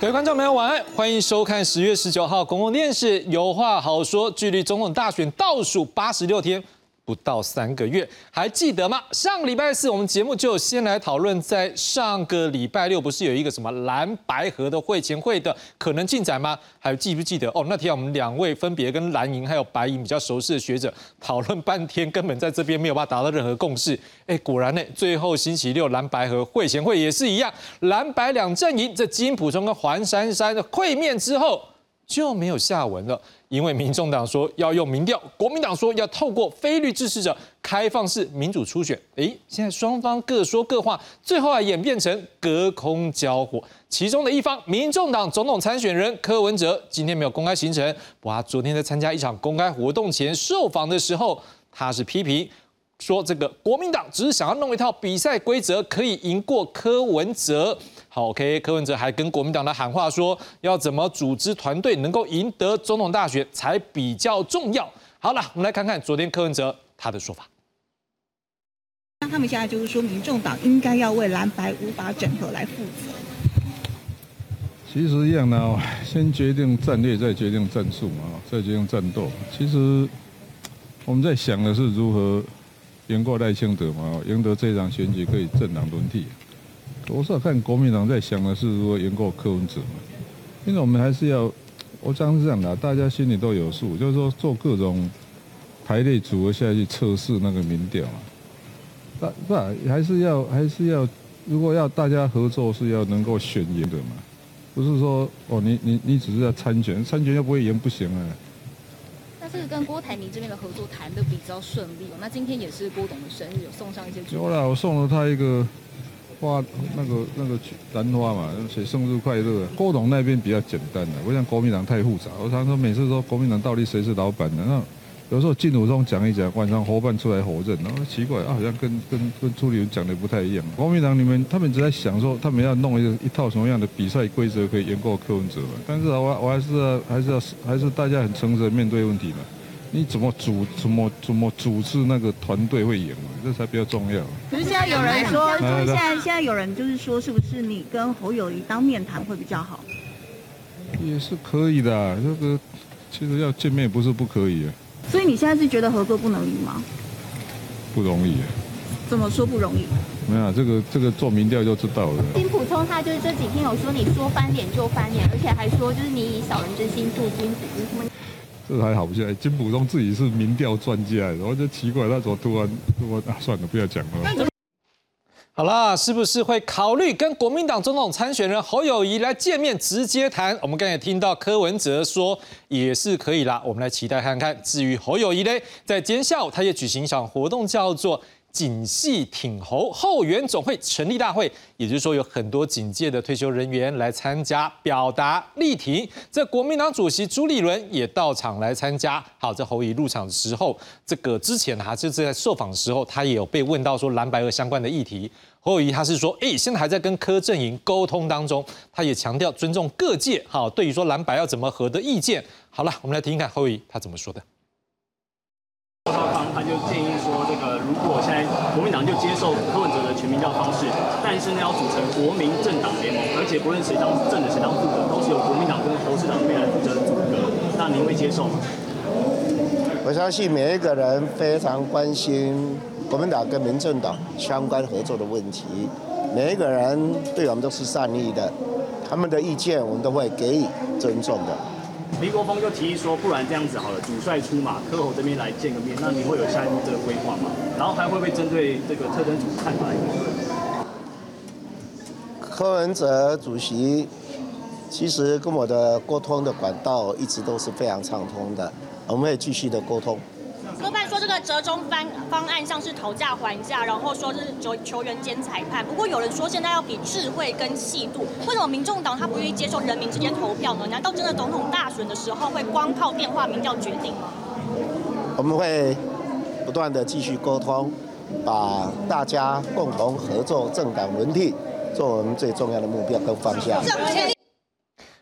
各位观众朋友，晚安，欢迎收看十月十九号公共电视《有话好说》，距离总统大选倒数八十六天。不到三个月，还记得吗？上个礼拜四我们节目就先来讨论，在上个礼拜六不是有一个什么蓝白河的会前会的可能进展吗？还记不记得？哦，那天我们两位分别跟蓝营还有白营比较熟悉的学者讨论半天，根本在这边没有办法达到任何共识。哎，果然呢，最后星期六蓝白河会前会也是一样，蓝白两阵营这金普中跟黄珊珊的会面之后就没有下文了。因为民众党说要用民调，国民党说要透过非律支持者开放式民主初选。诶，现在双方各说各话，最后啊演变成隔空交火。其中的一方，民众党总统参选人柯文哲，今天没有公开行程，不过昨天在参加一场公开活动前受访的时候，他是批评。说这个国民党只是想要弄一套比赛规则，可以赢过柯文哲。好，OK，柯文哲还跟国民党的喊话说，要怎么组织团队能够赢得总统大选才比较重要。好了，我们来看看昨天柯文哲他的说法。那他们现在就是说，民众党应该要为蓝白无法整合来负责。其实一样的，先决定战略，再决定战术嘛，再决定战斗。其实我们在想的是如何。赢过赖清德嘛？赢得这场选举可以政党轮替。我是看国民党在想的是如何赢过柯文哲嘛？因为我们还是要，我讲是这样的，大家心里都有数，就是说做各种排列组合下去测试那个民调啊。不不，还是要还是要，如果要大家合作，是要能够选赢的嘛？不是说哦，你你你只是要参选，参选又不会赢，不行啊。这个跟郭台铭这边的合作谈的比较顺利哦。那今天也是郭董的生日，有送上一些。有啦，我送了他一个花，那个那个兰花嘛，写生日快乐。郭董那边比较简单的，不像国民党太复杂。我常说每次说国民党到底谁是老板的那。有时候进武中讲一讲，晚上伙伴出来火证，然后奇怪啊，好像跟跟跟朱立伦讲的不太一样。国民党你们他们只在想说，他们要弄一个一套什么样的比赛规则可以赢过柯文哲嘛？但是我我还是还是要还是大家很诚实的面对问题嘛？你怎么组怎么怎么组织那个团队会赢嘛？这才比较重要。可是现在有人说，就是现在现在有人就是说，是不是你跟侯友谊当面谈会比较好？也是可以的，这个其实要见面不是不可以。所以你现在是觉得合作不能赢吗？不容易。怎么说不容易？没有，这个这个做民调就知道了。金普通他就是这几天有说你说翻脸就翻脸，而且还说就是你以小人之心度君子。这还好不？现在金普聪自己是民调专家，然后就奇怪，他怎么突然突然啊？算了，不要讲了。好啦，是不是会考虑跟国民党总统参选人侯友谊来见面直接谈？我们刚才听到柯文哲说也是可以啦，我们来期待看看。至于侯友谊呢，在今天下午他也举行一场活动，叫做。警系挺侯后援总会成立大会，也就是说有很多警界的退休人员来参加表达力挺。这国民党主席朱立伦也到场来参加。好，在侯乙入场的时候，这个之前哈就是在受访的时候，他也有被问到说蓝白和相关的议题。侯乙他是说，哎，现在还在跟柯阵营沟通当中，他也强调尊重各界。好，对于说蓝白要怎么合的意见，好了，我们来听听看侯乙他怎么说的。他就建议说，这个如果现在国民党就接受柯文哲的全民调方式，但是呢要组成国民政党联盟，而且不论谁当政的谁当副的，都是由国民党跟侯市长来负责组阁，那您会接受吗？我相信每一个人非常关心国民党跟民政党相关合作的问题，每一个人对我们都是善意的，他们的意见我们都会给予尊重的。黎国峰就提议说，不然这样子好了，主帅出马，柯侯这边来见个面，那你会有下一步的规划吗？然后还会不会针对这个特征组看法？柯文哲主席其实跟我的沟通的管道一直都是非常畅通的，我们会继续的沟通。科判说这个折中方方案像是讨价还价，然后说是球球员兼裁判。不过有人说现在要比智慧跟细度，为什么民众党他不愿意接受人民直接投票呢？难道真的总统大选的时候会光靠电话民调决定吗？我们会不断的继续沟通，把大家共同合作政党轮替做我们最重要的目标跟方向。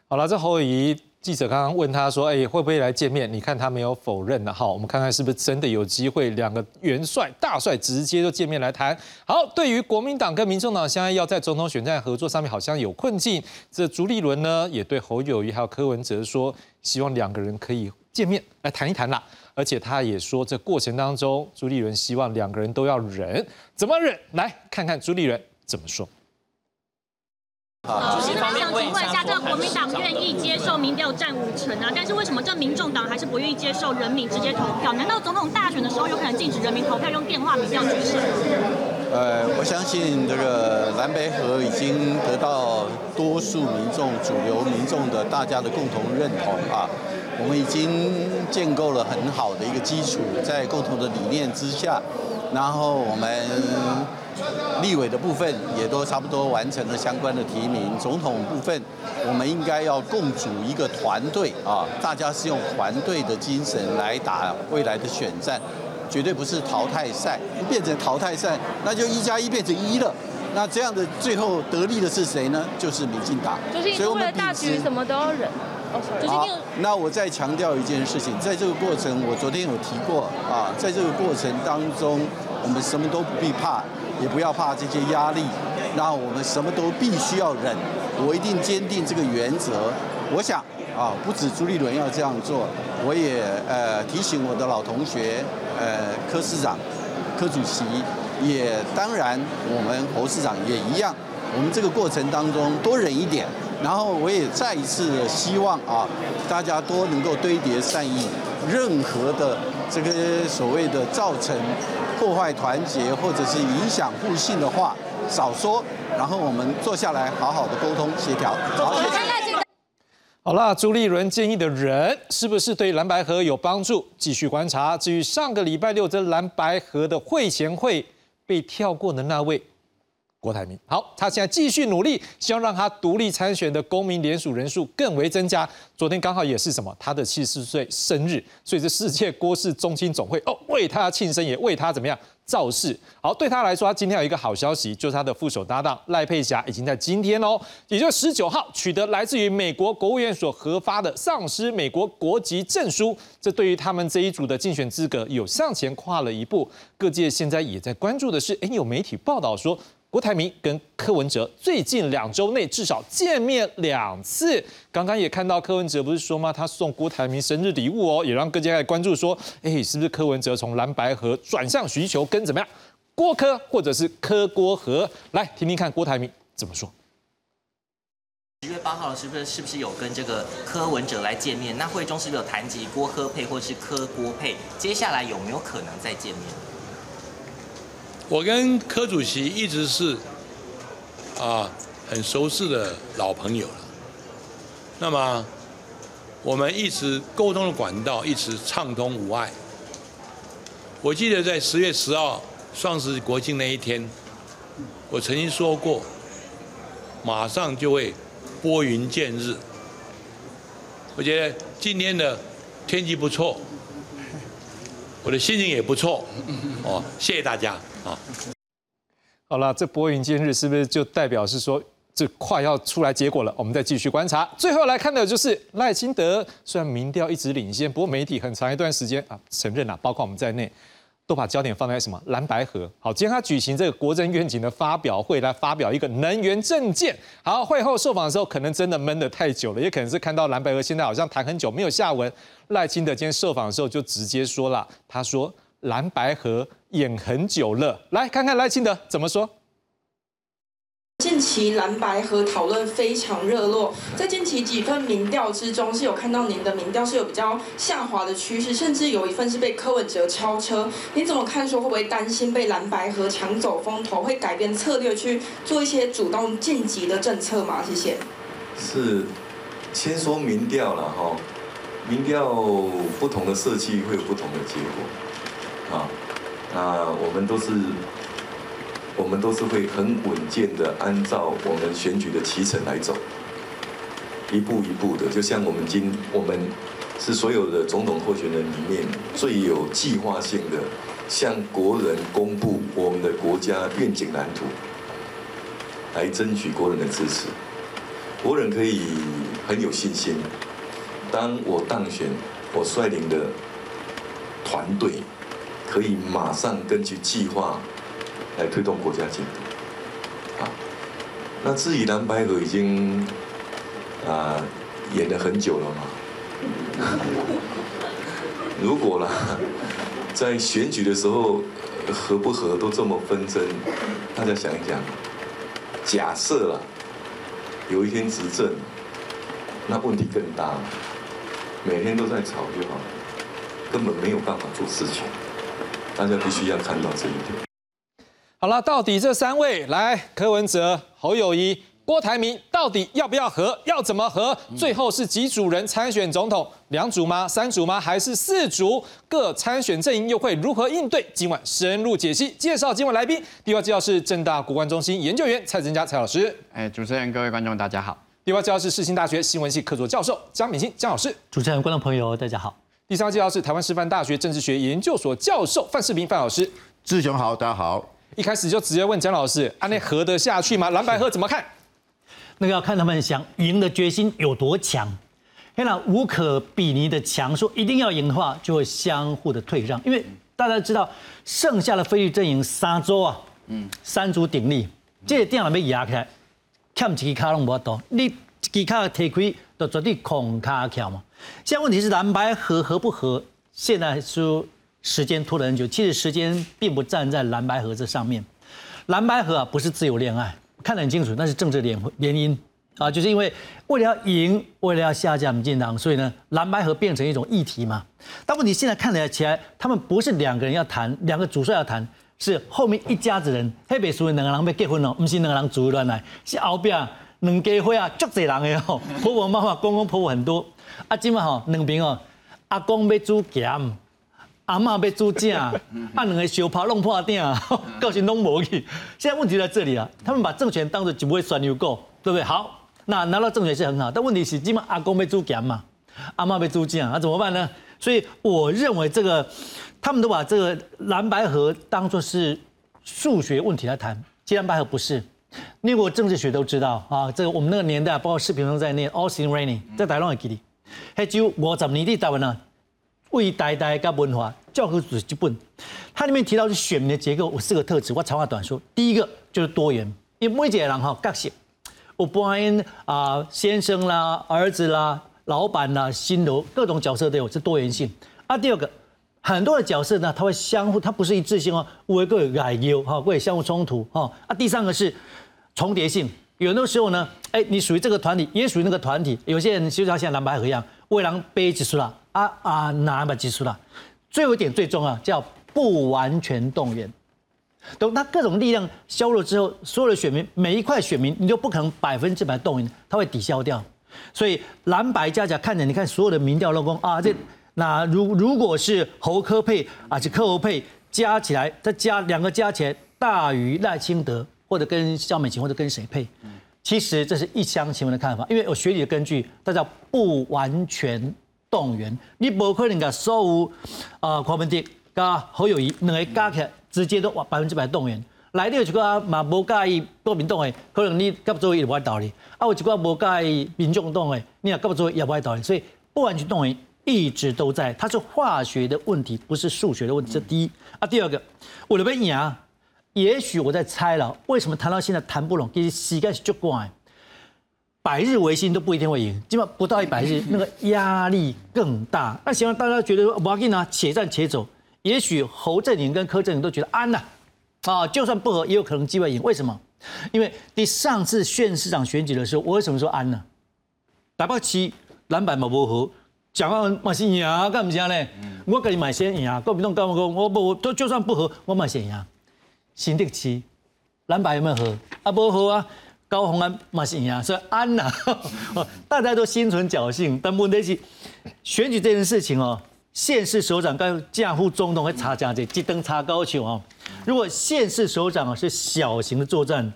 好了，这侯友谊。记者刚刚问他说：“哎，会不会来见面？”你看他没有否认的。好，我们看看是不是真的有机会，两个元帅、大帅直接就见面来谈。好，对于国民党跟民众党现在要在总统选战合作上面好像有困境，这朱立伦呢也对侯友谊还有柯文哲说，希望两个人可以见面来谈一谈啦。而且他也说，这过程当中，朱立伦希望两个人都要忍，怎么忍？来看看朱立伦怎么说。主席，那想请问一下，这个国民党愿意接受民调占五成啊？但是为什么这民众党还是不愿意接受人民直接投票？难道总统大选的时候有可能禁止人民投票，用电话民调取胜？呃，我相信这个蓝白河已经得到多数民众、主流民众的大家的共同认同啊。我们已经建构了很好的一个基础，在共同的理念之下，然后我们。立委的部分也都差不多完成了相关的提名，总统部分我们应该要共组一个团队啊，大家是用团队的精神来打未来的选战，绝对不是淘汰赛，变成淘汰赛，那就一加一变成一了，那这样的最后得利的是谁呢？就是民进党。所以为了大局，什么都要忍。好，那我再强调一件事情，在这个过程，我昨天有提过啊，在这个过程当中，我们什么都不必怕。也不要怕这些压力，那我们什么都必须要忍。我一定坚定这个原则。我想啊，不止朱立伦要这样做，我也呃提醒我的老同学，呃柯市长、柯主席，也当然我们侯市长也一样。我们这个过程当中多忍一点，然后我也再一次希望啊，大家都能够堆叠善意，任何的这个所谓的造成。破坏团结或者是影响互信的话，少说，然后我们坐下来好好的沟通协调。好，谢谢。好了，朱立伦建议的人是不是对蓝白河有帮助？继续观察。至于上个礼拜六这蓝白河的会前会被跳过的那位。郭台铭，好，他现在继续努力，希望让他独立参选的公民联署人数更为增加。昨天刚好也是什么，他的七十四岁生日，所以这世界郭氏中心总会哦，为他庆生，也为他怎么样造势。好，对他来说，他今天有一个好消息，就是他的副手搭档赖佩霞已经在今天哦，也就十九号取得来自于美国国务院所核发的丧失美国国籍证书，这对于他们这一组的竞选资格有向前跨了一步。各界现在也在关注的是，哎，有媒体报道说。郭台铭跟柯文哲最近两周内至少见面两次。刚刚也看到柯文哲不是说吗？他送郭台铭生日礼物哦，也让各界来关注说，哎，是不是柯文哲从蓝白河转向需求跟怎么样？郭柯或者是柯郭和？来听听看郭台铭怎么说。十月八号是不是是不是有跟这个柯文哲来见面？那会中是不是有谈及郭柯配或是柯郭配？接下来有没有可能再见面？我跟柯主席一直是啊很熟识的老朋友了。那么我们一直沟通的管道一直畅通无碍。我记得在十月十号双十国庆那一天，我曾经说过，马上就会拨云见日。我觉得今天的天气不错，我的心情也不错。哦，谢谢大家。好，了，这拨云见日是不是就代表是说这快要出来结果了？我们再继续观察。最后来看的就是赖清德，虽然民调一直领先，不过媒体很长一段时间啊承认啊，包括我们在内，都把焦点放在什么蓝白河。好，今天他举行这个国政愿景的发表会，来发表一个能源政见。好，会后受访的时候，可能真的闷得太久了，也可能是看到蓝白河现在好像谈很久没有下文。赖清德今天受访的时候就直接说了，他说。蓝白河演很久了，来看看赖清德怎么说。近期蓝白河讨论非常热络，在近期几份民调之中，是有看到您的民调是有比较下滑的趋势，甚至有一份是被柯文哲超车。您怎么看？说会不会担心被蓝白河抢走风头，会改变策略去做一些主动晋级的政策吗？谢谢。是，先说民调了哈，民调不同的设计会有不同的结果。啊，那我们都是，我们都是会很稳健的按照我们选举的期程来走，一步一步的，就像我们今我们是所有的总统候选人里面最有计划性的，向国人公布我们的国家愿景蓝图，来争取国人的支持，国人可以很有信心，当我当选，我率领的团队可以马上根据计划来推动国家进度。啊，那至于蓝白河已经啊演了很久了嘛。如果啦，在选举的时候合不合都这么纷争，大家想一想，假设啦，有一天执政，那问题更大了。每天都在吵就好了，根本没有办法做事情。大家必须要看到这一点。好了，到底这三位来，柯文哲、侯友谊、郭台铭，到底要不要和？要怎么和？最后是几组人参选总统？两组吗？三组吗？还是四组？各参选阵营又会如何应对？今晚深入解析，介绍今晚来宾。第一位介绍是正大国关中心研究员蔡增佳蔡老师。哎，主持人、各位观众，大家好。第二位介绍是世新大学新闻系客座教授张敏欣江老师。主持人、观众朋友，大家好。第三位介绍是台湾师范大学政治学研究所教授范世平范老师。志雄好，大家好。一开始就直接问江老师，啊，那合得下去吗？蓝白合怎么看？那个要看他们想赢的决心有多强。天哪，无可比拟的强，说一定要赢的话，就会相互的退让。因为大家知道，剩下的菲律阵营三周啊，嗯，三足鼎立，这电脑被压开，欠一个卡拢无多，你一个卡提开，就绝对空卡桥嘛。现在问题是蓝白合合不合？现在说。时间拖了很久，其实时间并不站在蓝白合这上面。蓝白合啊，不是自由恋爱，看得很清楚，那是政治联联姻啊，就是因为为了要赢，为了要下架民进党，所以呢，蓝白合变成一种议题嘛。但问题现在看起来，他们不是两个人要谈，两个主帅要谈，是后面一家子人，黑北属于两个人要结婚了，不是两个人组乱来，是后边两家伙啊，足侪人的吼，婆婆妈妈、公公婆婆很多，啊，今晚吼两边哦，阿公要煮咸。阿妈被猪架，把两个小炮弄破顶，告诉弄无去。现在问题在这里啊，他们把政权当作只会酸牛狗，对不对？好，那拿到政权是很好，但问题是，今晚阿公要煮咸嘛，阿妈被猪架，那怎么办呢？所以我认为这个，他们都把这个蓝白河当作是数学问题来谈，其实蓝白河不是。念过政治学都知道啊，这个我们那个年代，包括视频中在念 All things raining，在台湾的记里，还就五十年的台湾呢。为代代跟文化教科书这本，它里面提到是选民的结构，有四个特质。我长话短说，第一个就是多元，因为每一个人哈个性，我不因啊先生啦、儿子啦、老板啦、新楼各种角色都有，是多元性。啊，第二个，很多的角色呢，它会相互，它不是一致性哦，有一个有改优哈，会相互冲突哈。啊，第三个是重叠性，有的时候呢，哎，你属于这个团体，也属于那个团体。有些人就像像蓝白河一样，为狼背结束了。啊啊，哪把技术了？最后一点最重要，叫不完全动员。等他各种力量削弱之后，所有的选民每一块选民，你就不可能百分之百动员，他会抵消掉。所以蓝白加起来看着，你看所有的民调落功啊，这那如如果是侯科配啊，是科侯配加起来，再加两个加起来大于赖清德，或者跟肖美琴，或者跟谁配？其实这是一厢情愿的看法，因为有学理的根据，大家不完全。动员，你不可能把所有啊，柯文哲加侯友谊两个加起来，直接都百分之百动员。来的有一个嘛无介意国民党的，可能你甲做也无道理；啊，有一个无介意民众党的，你也甲做也无道理。所以不完全动员一直都在，它是化学的问题，不是数学的问题。这第一啊，第二个，为了要赢，也许我在猜了，为什么谈到现在谈不拢？其实时间是足短。百日维新都不一定会赢，基本不到一百日，那个压力更大。那希望大家觉得说，我给呢，且战且走。也许侯振营跟柯振营都觉得安了，啊，就算不和，也有可能机会赢。为什么？因为第上次县市长选举的时候，我为什么说安呢？打不起蓝白嘛不和，讲话嘛是赢，干唔行呢？我跟你买先赢，国民党干不讲，我不都就算不和，我买先赢。新的期蓝白有没有和？啊，不和啊。高鸿安嘛是赢，所以安呐，大家都心存侥幸。但问题是，选举这件事情哦，县市首长跟驾护总统会差价这一登差高球啊。如果县市首长是小型的作战，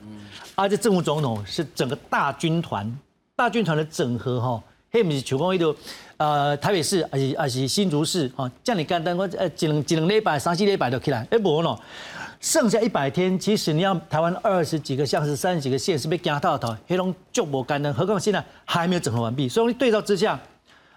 而且政府总统是整个大军团，大军团的整合哈，嘿，不是求光一度，呃，台北市还是还是新竹市啊，这样你干单我呃，一两一两礼拜、三四礼拜就起来，哎，不喏。剩下一百天，即使你要台湾二十几个像是三十几个县是被加到头，黑龙就无干的，何况现在还没有整合完毕。所以对照之下，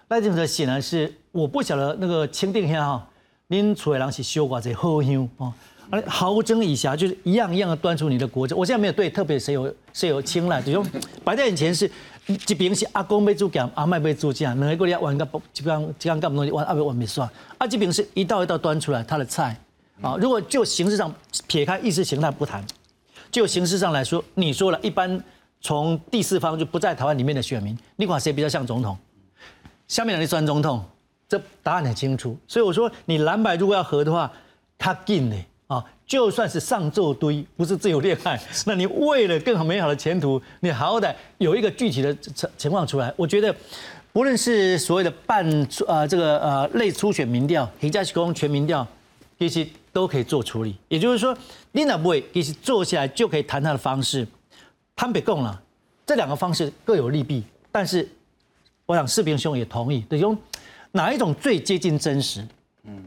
赖清德显然是我不晓得那个清定下哈，您厝的人是修寡这好香哦，而豪争以暇就是一样一样的端出你的国政。我现在没有对特别谁有谁有青睐，就用摆在眼前是一边是阿公被煮咸，阿麦被煮酱，两个过来玩个基本上这样干么东西玩阿伯玩没算，啊这边是一道一道端出来他的菜啊。如果就形式上撇开意识形态不谈，就形式上来说，你说了一般从第四方就不在台湾里面的选民，你管谁比较像总统？下面人算总统，这答案很清楚。所以我说，你蓝白如果要合的话，他进的啊，就算是上奏堆，不是自由恋爱，那你为了更好美好的前途，你好歹有一个具体的情情况出来。我觉得，不论是所谓的半呃这个呃类初选民调，或者是公全民调，其实都可以做处理。也就是说，你哪不会其实坐下来就可以谈他的方式。潘北共了，这两个方式各有利弊，但是。我想视频兄也同意，就用哪一种最接近真实？嗯，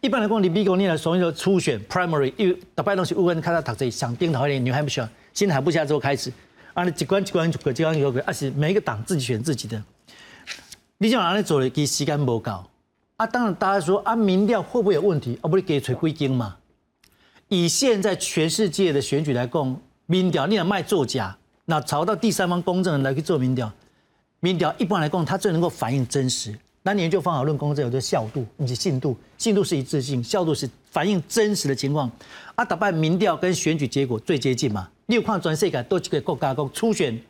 一般来讲，你比如你来所谓的初选 primary，因为大概都是乌文看到读这想定讨厌女孩不喜欢，新海不下之后开始，啊，你机关机关就机关有个，而且每一个党自己选自己的。你想哪里做的？其时间不够啊！当然，大家说啊，民调会不会有问题？啊，不是给锤归经嘛？以现在全世界的选举来讲，民调你想卖作假，那找到第三方公证人来去做民调。民调一般来讲，它最能够反映真实。那研究方法论公证有个效度以及信度，信度是一致性，效度是反映真实的情况。啊，打败民调跟选举结果最接近嘛？你有看全世界都几个国家讲初选，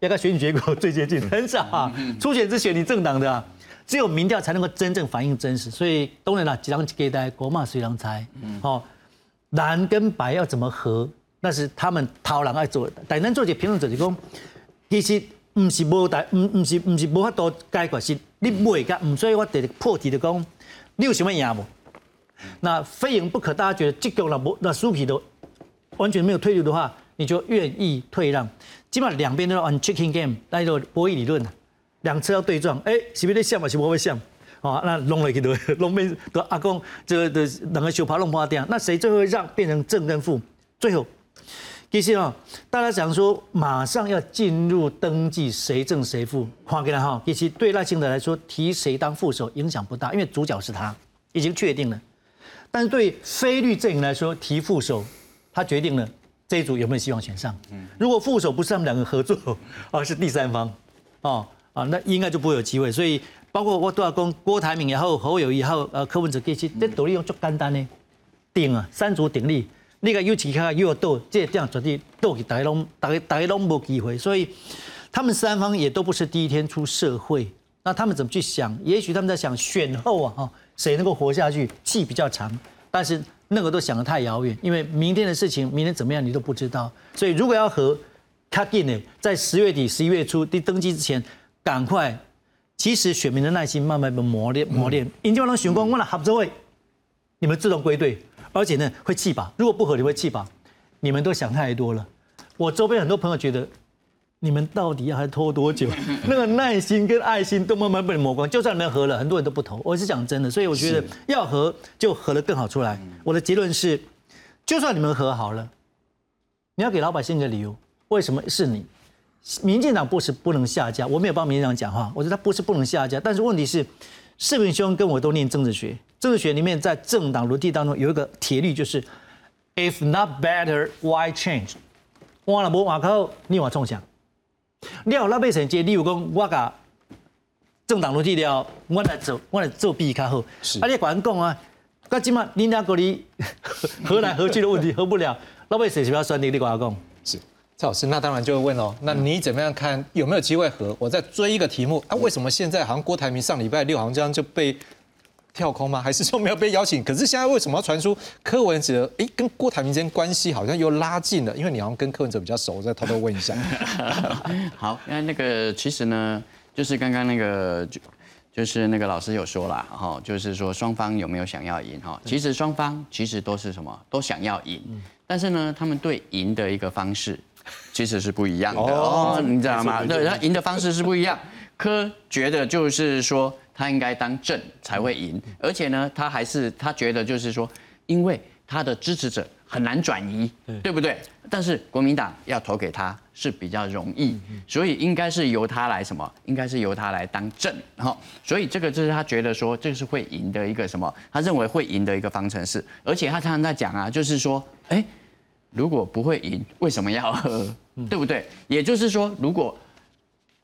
要跟选举结果最接近，很少啊。初选是选你政党的，啊，只有民调才能够真正反映真实。所以当然了，几张给代国骂谁人猜？哦，蓝跟白要怎么合？那是他们讨人爱做的。但咱做一个评论者就讲，其实。唔是无大，唔唔是唔是无法度解决，是你未甲，唔所以我得破题就讲，你有什么赢无？那非赢不可，大家觉得这个了，那输皮都完全没有退路的话，你就愿意退让。基本上两边都是 on chicken game，那叫博弈理论，两车要对撞，哎，是不是像嘛？是不会像？哦，那弄了去都 弄变都阿公，这个的两个小爬弄花掉，那谁最后让变成正跟负？最后。其实啊，大家想说马上要进入登记谁正谁负，看起来哈，其实对赖清德来说提谁当副手影响不大，因为主角是他，已经确定了。但是对非律阵营来说提副手，他决定了这一组有没有希望选上。如果副手不是他们两个合作，而是第三方，哦啊，那应该就不会有机会。所以包括我都要讲郭台铭也好，侯友谊也好，呃，柯文哲，其实这道理用足简单的，顶啊，三足鼎立。你个有其他又要斗，这这样绝对斗给大家拢，大家大家拢无机会，所以他们三方也都不是第一天出社会，那他们怎么去想？也许他们在想选后啊，哈，谁能够活下去，气比较长，但是那个都想得太遥远，因为明天的事情，明天怎么样你都不知道，所以如果要和卡进呢，在十月底、十一月初第登基之前，赶快，其实选民的耐心慢慢被磨练磨练，因为让选光问了合作会，你们自动归队。而且呢，会弃保。如果不合理会弃保。你们都想太多了。我周边很多朋友觉得，你们到底要还拖多久？那个耐心跟爱心都慢慢被磨光。就算你们合了，很多人都不投。我是讲真的，所以我觉得要合就合的更好出来。我的结论是，就算你们和好了，你要给老百姓一个理由，为什么是你？民进党不是不能下架，我没有帮民进党讲话，我觉得他不是不能下架，但是问题是，世平兄跟我都念政治学。政治学里面，在政党轮替当中有一个铁律，就是 if not better, why change？换了无话口，你话创想。你有那边成绩，你有讲我甲政党轮替了，我来做，我来做比较好。是。啊，你管讲啊，那起码你两个你合来合去的问题合不了，那边谁是要选你？你管讲。是。蔡老师，那当然就会问哦，那你怎么样看有没有机会和？我再追一个题目啊，为什么现在好像郭台铭上礼拜六好像这样就被？跳空吗？还是说没有被邀请？可是现在为什么要传出柯文哲？哎，跟郭台铭之间关系好像又拉近了，因为你好像跟柯文哲比较熟，我再偷偷问一下。好，那那个其实呢，就是刚刚那个就就是那个老师有说了哈，就是说双方有没有想要赢哈？其实双方其实都是什么，都想要赢，但是呢，他们对赢的一个方式其实是不一样的哦，你知道吗？对，他赢的方式是不一样。柯觉得就是说。他应该当正才会赢，而且呢，他还是他觉得就是说，因为他的支持者很难转移，对不对？但是国民党要投给他是比较容易，所以应该是由他来什么？应该是由他来当正，哈。所以这个就是他觉得说这是会赢的一个什么？他认为会赢的一个方程式，而且他常常在讲啊，就是说，哎，如果不会赢，为什么要喝？对不对？也就是说，如果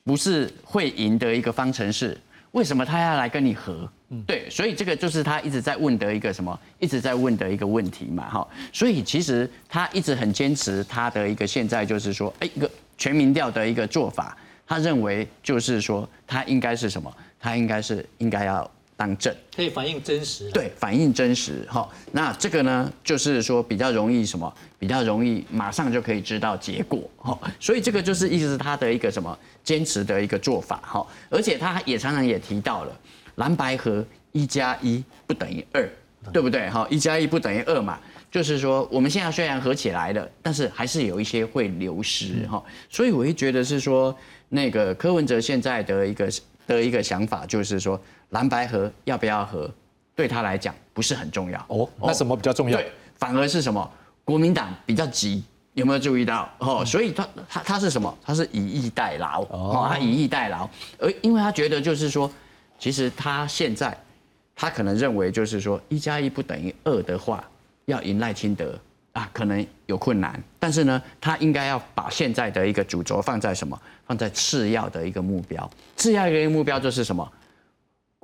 不是会赢的一个方程式，为什么他要来跟你合？对，所以这个就是他一直在问的一个什么，一直在问的一个问题嘛，哈。所以其实他一直很坚持他的一个现在就是说，哎，一个全民调的一个做法，他认为就是说他应该是什么？他应该是应该要当正，可以反映真实。对，反映真实，哈。那这个呢，就是说比较容易什么？比较容易马上就可以知道结果，哈。所以这个就是意思是他的一个什么坚持的一个做法，哈。而且他也常常也提到了。蓝白合一加一不等于二，对不对？哈，一加一不等于二嘛，就是说我们现在虽然合起来了，但是还是有一些会流失哈。所以我会觉得是说，那个柯文哲现在的一个的一个想法就是说，蓝白合要不要合，对他来讲不是很重要哦。那什么比较重要？对，反而是什么？国民党比较急，有没有注意到？哦，所以他他他是什么？他是以逸待劳哦，他以逸待劳，而因为他觉得就是说。其实他现在，他可能认为就是说一加一不等于二的话，要赢赖清德啊，可能有困难。但是呢，他应该要把现在的一个主轴放在什么？放在次要的一个目标。次要的一个目标就是什么？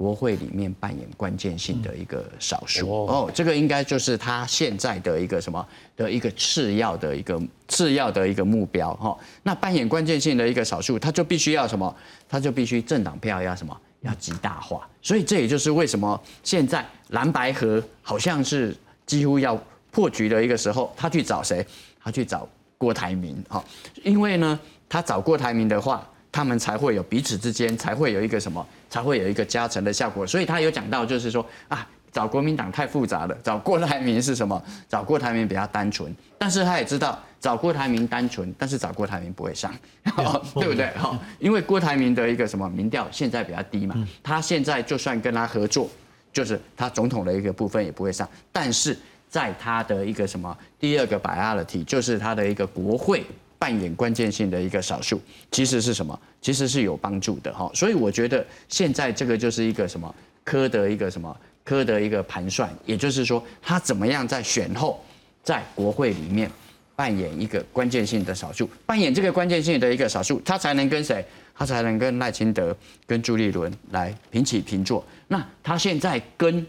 国会里面扮演关键性的一个少数哦，这个应该就是他现在的一个什么的一个次要的一个次要的一个目标哈。那扮演关键性的一个少数，他就必须要什么？他就必须政党票要什么？要极大化，所以这也就是为什么现在蓝白河好像是几乎要破局的一个时候，他去找谁？他去找郭台铭，哈，因为呢，他找郭台铭的话，他们才会有彼此之间才会有一个什么，才会有一个加成的效果。所以他有讲到，就是说啊。找国民党太复杂了，找郭台铭是什么？找郭台铭比较单纯，但是他也知道找郭台铭单纯，但是找郭台铭不会上，对不对？哈，因为郭台铭的一个什么民调现在比较低嘛，他现在就算跟他合作，就是他总统的一个部分也不会上，但是在他的一个什么第二个百阿的题，就是他的一个国会扮演关键性的一个少数，其实是什么？其实是有帮助的哈，所以我觉得现在这个就是一个什么科的一个什么。科的一个盘算，也就是说，他怎么样在选后，在国会里面扮演一个关键性的少数，扮演这个关键性的一个少数，他才能跟谁？他才能跟赖清德、跟朱立伦来平起平坐。那他现在跟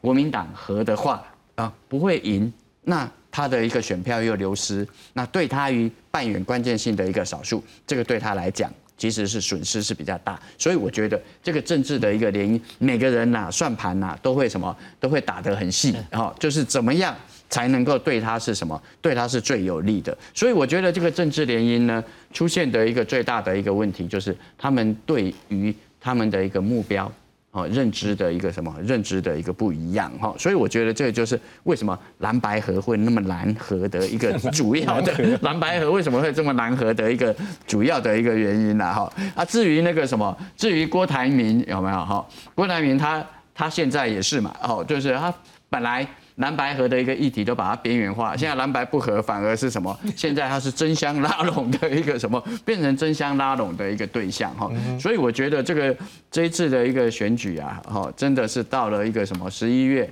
国民党合的话啊，不会赢，那他的一个选票又流失，那对他于扮演关键性的一个少数，这个对他来讲。其实是损失是比较大，所以我觉得这个政治的一个联姻，每个人呐算盘呐都会什么都会打得很细，然后就是怎么样才能够对他是什么对他是最有利的。所以我觉得这个政治联姻呢出现的一个最大的一个问题，就是他们对于他们的一个目标。哦，认知的一个什么认知的一个不一样哈，所以我觉得这个就是为什么蓝白河会那么难合的一个 主要的蓝白河为什么会这么难合的一个主要的一个原因啦哈啊，至于那个什么，至于郭台铭有没有哈？郭台铭他他现在也是嘛，哦，就是他本来。蓝白合的一个议题都把它边缘化，现在蓝白不合反而是什么？现在它是争相拉拢的一个什么？变成争相拉拢的一个对象哈。所以我觉得这个这一次的一个选举啊，哈，真的是到了一个什么十一月，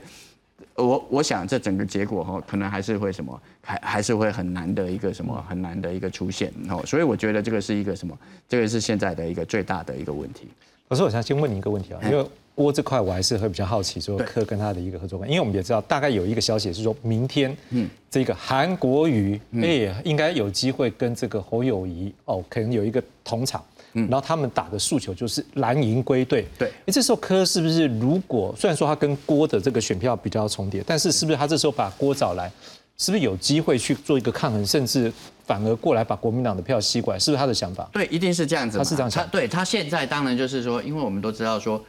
我我想这整个结果哈，可能还是会什么，还还是会很难的一个什么很难的一个出现哦。所以我觉得这个是一个什么？这个是现在的一个最大的一个问题。老师，我想先问你一个问题啊，因为。郭这块我还是会比较好奇，说柯跟他的一个合作关因为我们也知道，大概有一个消息是说明天，嗯，这个韩国瑜，哎，应该有机会跟这个侯友谊，哦，可能有一个同场，嗯，然后他们打的诉求就是蓝营归队，对，哎，这时候柯是不是如果虽然说他跟郭的这个选票比较重叠，但是是不是他这时候把郭找来，是不是有机会去做一个抗衡，甚至反而过来把国民党的票吸过来，是不是他的想法？对，一定是这样子，他是这样想，对他现在当然就是说，因为我们都知道说。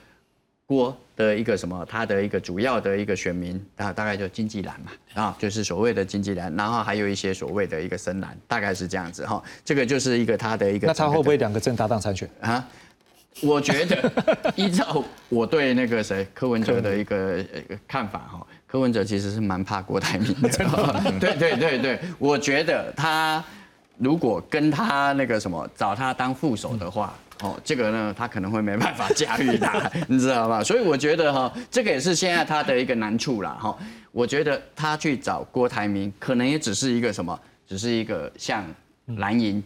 郭的一个什么，他的一个主要的一个选民啊，大概就经济蓝嘛，啊，就是所谓的经济蓝，然后还有一些所谓的一个深蓝，大概是这样子哈。这个就是一个他的一个。那他会不会两个正搭档参选啊？我觉得 依照我对那个谁柯文哲的一个看法哈。柯文哲其实是蛮怕郭台铭的。对对对对，我觉得他如果跟他那个什么找他当副手的话。哦，这个呢，他可能会没办法驾驭他，你知道吧？所以我觉得哈，这个也是现在他的一个难处啦。哈。我觉得他去找郭台铭，可能也只是一个什么，只是一个像蓝营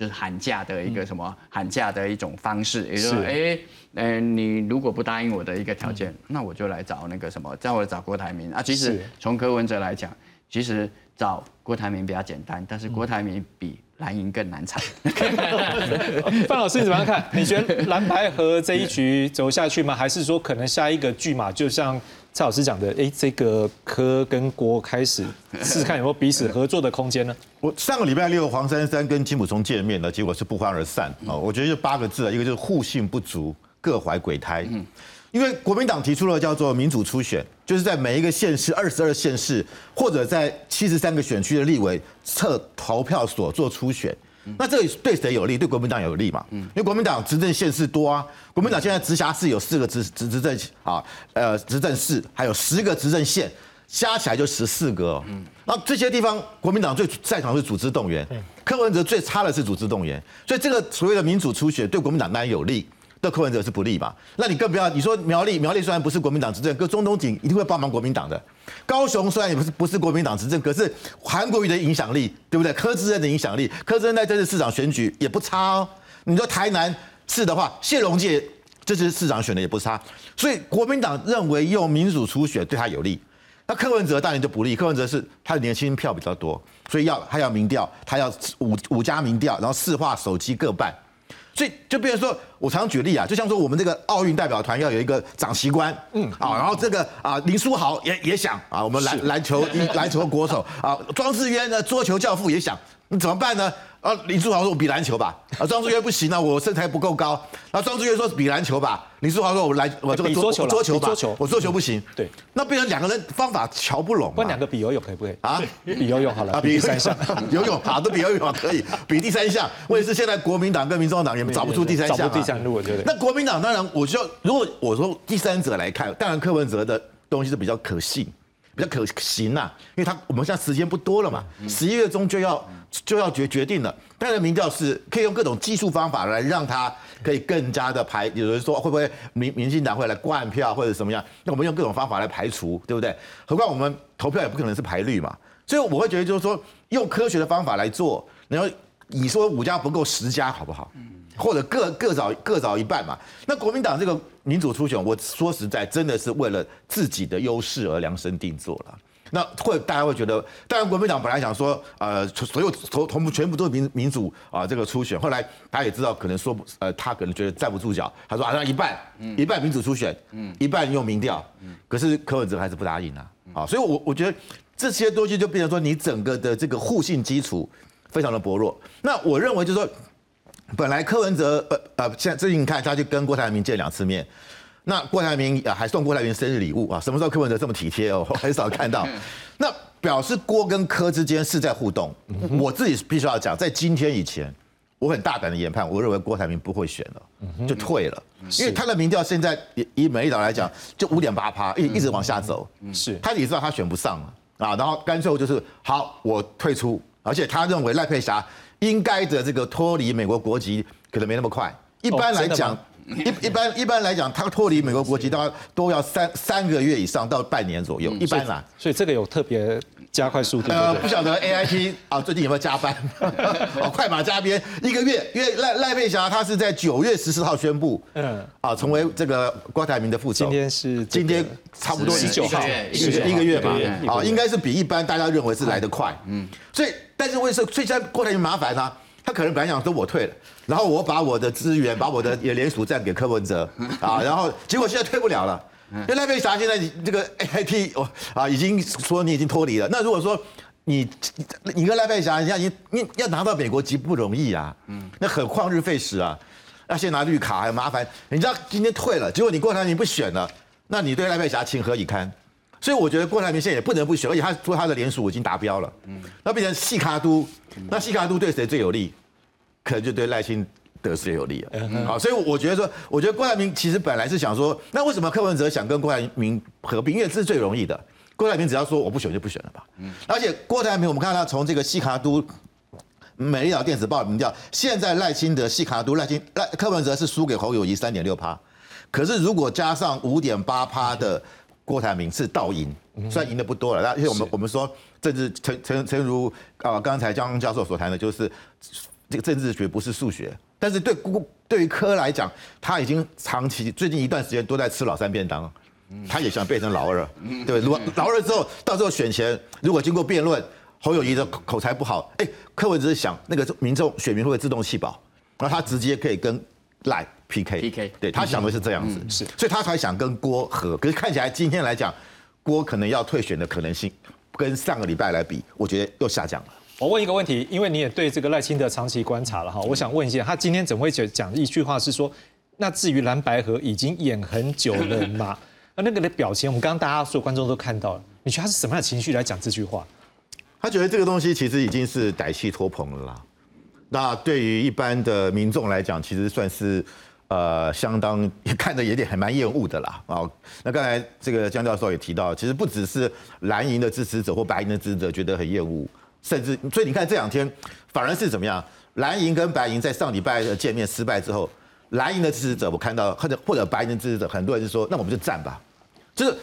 就是喊价的一个什么喊价的一种方式，也就是哎，嗯，你如果不答应我的一个条件，那我就来找那个什么，叫我找郭台铭啊。其实从柯文哲来讲，其实找郭台铭比较简单，但是郭台铭比。蓝营更难缠。范老师你怎么样看？你觉得蓝白和这一局走下去吗？还是说可能下一个剧码就像蔡老师讲的，哎，这个柯跟郭开始试试看有没有彼此合作的空间呢？我上个礼拜六黄珊珊跟金普松见面呢，结果是不欢而散啊。我觉得就八个字啊，一个就是互信不足，各怀鬼胎。嗯。因为国民党提出了叫做民主初选，就是在每一个县市二十二县市，或者在七十三个选区的立委测投票所做初选，那这个对谁有利？对国民党有利嘛？因为国民党执政县市多啊，国民党现在直辖市有四个执执执政啊，呃，执政市还有十个执政县，加起来就十四个。嗯，那这些地方国民党最擅长是组织动员，柯文哲最差的是组织动员，所以这个所谓的民主初选对国民党当然有利。对柯文哲是不利嘛？那你更不要你说苗栗，苗栗虽然不是国民党执政，可中东锦一定会帮忙国民党的。高雄虽然也不是不是国民党执政，可是韩国瑜的影响力，对不对？柯志恩的影响力，柯志恩在这次市长选举也不差哦。你说台南市的话，谢龙介这次市长选的也不差，所以国民党认为用民主初选对他有利。那柯文哲当然就不利，柯文哲是他的年轻票比较多，所以要他要民调，他要五五家民调，然后市话手机各半。所以就比如说，我常举例啊，就像说我们这个奥运代表团要有一个长旗官，嗯啊，然后这个啊林书豪也也想啊，我们篮篮球 篮球国手啊，庄智渊呢桌球教父也想，那怎么办呢？啊，林书豪说：“我比篮球吧。”啊，庄志渊不行啊，我身材不够高。然后庄志渊说：“比篮球吧。”林书豪说：“我来，我这个桌球，桌球吧，桌球，我桌球不行。”对，那变成两个人方法瞧不拢。问两个比游泳可以不可以？啊，比游泳好了，比第三项游泳好，都比游泳可以，比第三项。问题是现在国民党跟民众党也找不出第三项，找不第三路，我觉得。那国民党当然，我就如果我说第三者来看，当然柯文哲的东西是比较可信。比较可行呐，因为他我们现在时间不多了嘛，十一月中就要就要决决定了。但是民调是可以用各种技术方法来让他可以更加的排。有人说会不会民民进党会来灌票或者什么样？那我们用各种方法来排除，对不对？何况我们投票也不可能是排率嘛，所以我会觉得就是说用科学的方法来做。然后你说五家不够十家好不好？或者各各找各找一半嘛？那国民党这个民主初选，我说实在，真的是为了自己的优势而量身定做了。那会大家会觉得，当然国民党本来想说，呃，所有同同步全部都是民民主啊，这个初选。后来他也知道，可能说不，呃，他可能觉得站不住脚，他说啊，那一半，一半民主初选，嗯，一半用民调，嗯，可是柯文哲还是不答应啊，啊，所以我我觉得这些东西就变成说，你整个的这个互信基础非常的薄弱。那我认为就是说。本来柯文哲呃呃，现在最近看他就跟郭台铭见两次面，那郭台铭还送郭台铭生日礼物啊，什么时候柯文哲这么体贴哦？很少看到，那表示郭跟柯之间是在互动。我自己必须要讲，在今天以前，我很大胆的研判，我认为郭台铭不会选了，就退了，因为他的民调现在以以美丽岛来讲，就五点八趴，一一直往下走，是他也知道他选不上了啊，然后干脆就是好，我退出，而且他认为赖佩霞。应该的这个脱离美国国籍可能没那么快。一般来讲，一一般 一般来讲，他脱离美国国籍大概都要三三个月以上到半年左右。一般啦，所以这个有特别加快速度。呃，不晓得 A I T 啊，最近有没有加班？哦，快马加鞭，一个月，因为赖赖佩霞她是在九月十四号宣布，嗯，啊，成为这个郭台铭的副手。今天是今天差不多十九号，一个一个月吧，啊，应该是比一般大家认为是来得快。嗯，所以。但是为什么？所以现在过台铭麻烦呢？他可能本来想说我退了，然后我把我的资源、把我的也联署站给柯文哲 啊，然后结果现在退不了了。因为赖佩霞现在这个 AIT 哦啊，已经说你已经脱离了。那如果说你你跟赖佩霞，人家你你要拿到美国籍不容易啊，嗯，那很旷日费时啊，要先拿绿卡还麻烦。你知道今天退了，结果你郭台铭不选了，那你对赖佩霞情何以堪？所以我觉得郭台铭现在也不能不选，而且他说他的联署已经达标了，嗯，那变成细卡都，那细卡都对谁最有利？可能就对赖清德最有利了。好，所以我觉得说，我觉得郭台铭其实本来是想说，那为什么柯文哲想跟郭台铭合并？因为这是最容易的。郭台铭只要说我不选就不选了吧。嗯而且郭台铭，我们看到从这个西卡都美丽岛电子报民调，现在赖清德、西卡都、赖清赖柯文哲是输给侯友谊三点六趴，可是如果加上五点八趴的郭台铭是倒赢，虽然赢的不多了，那因为我们我们说政治陈陈陈如啊，刚才江教授所谈的就是这个政治学不是数学，但是对郭对于柯来讲，他已经长期最近一段时间都在吃老三便当。他也想变成老二，对？如果老二之后，到时候选前，如果经过辩论，侯友谊的口才不好，哎，柯文哲想那个民众选民会不会自动弃保？然后他直接可以跟赖 PK PK，对他想的是这样子，是，所以他才想跟郭和。可是看起来今天来讲，郭可能要退选的可能性，跟上个礼拜来比，我觉得又下降了。我问一个问题，因为你也对这个赖清德长期观察了哈，我想问一下，他今天怎么会讲讲一句话是说，那至于蓝白河已经演很久了嘛？那个的表情，我们刚刚大家所有观众都看到了。你觉得他是什么样的情绪来讲这句话？他觉得这个东西其实已经是歹戏托棚了啦。那对于一般的民众来讲，其实算是呃相当看着有点还蛮厌恶的啦。啊，那刚才这个江教授也提到，其实不只是蓝营的支持者或白营的支持者觉得很厌恶，甚至所以你看这两天反而是怎么样？蓝营跟白营在上礼拜的见面失败之后，蓝营的支持者我看到或者或者白营的支持者，很多人就说，那我们就战吧。就是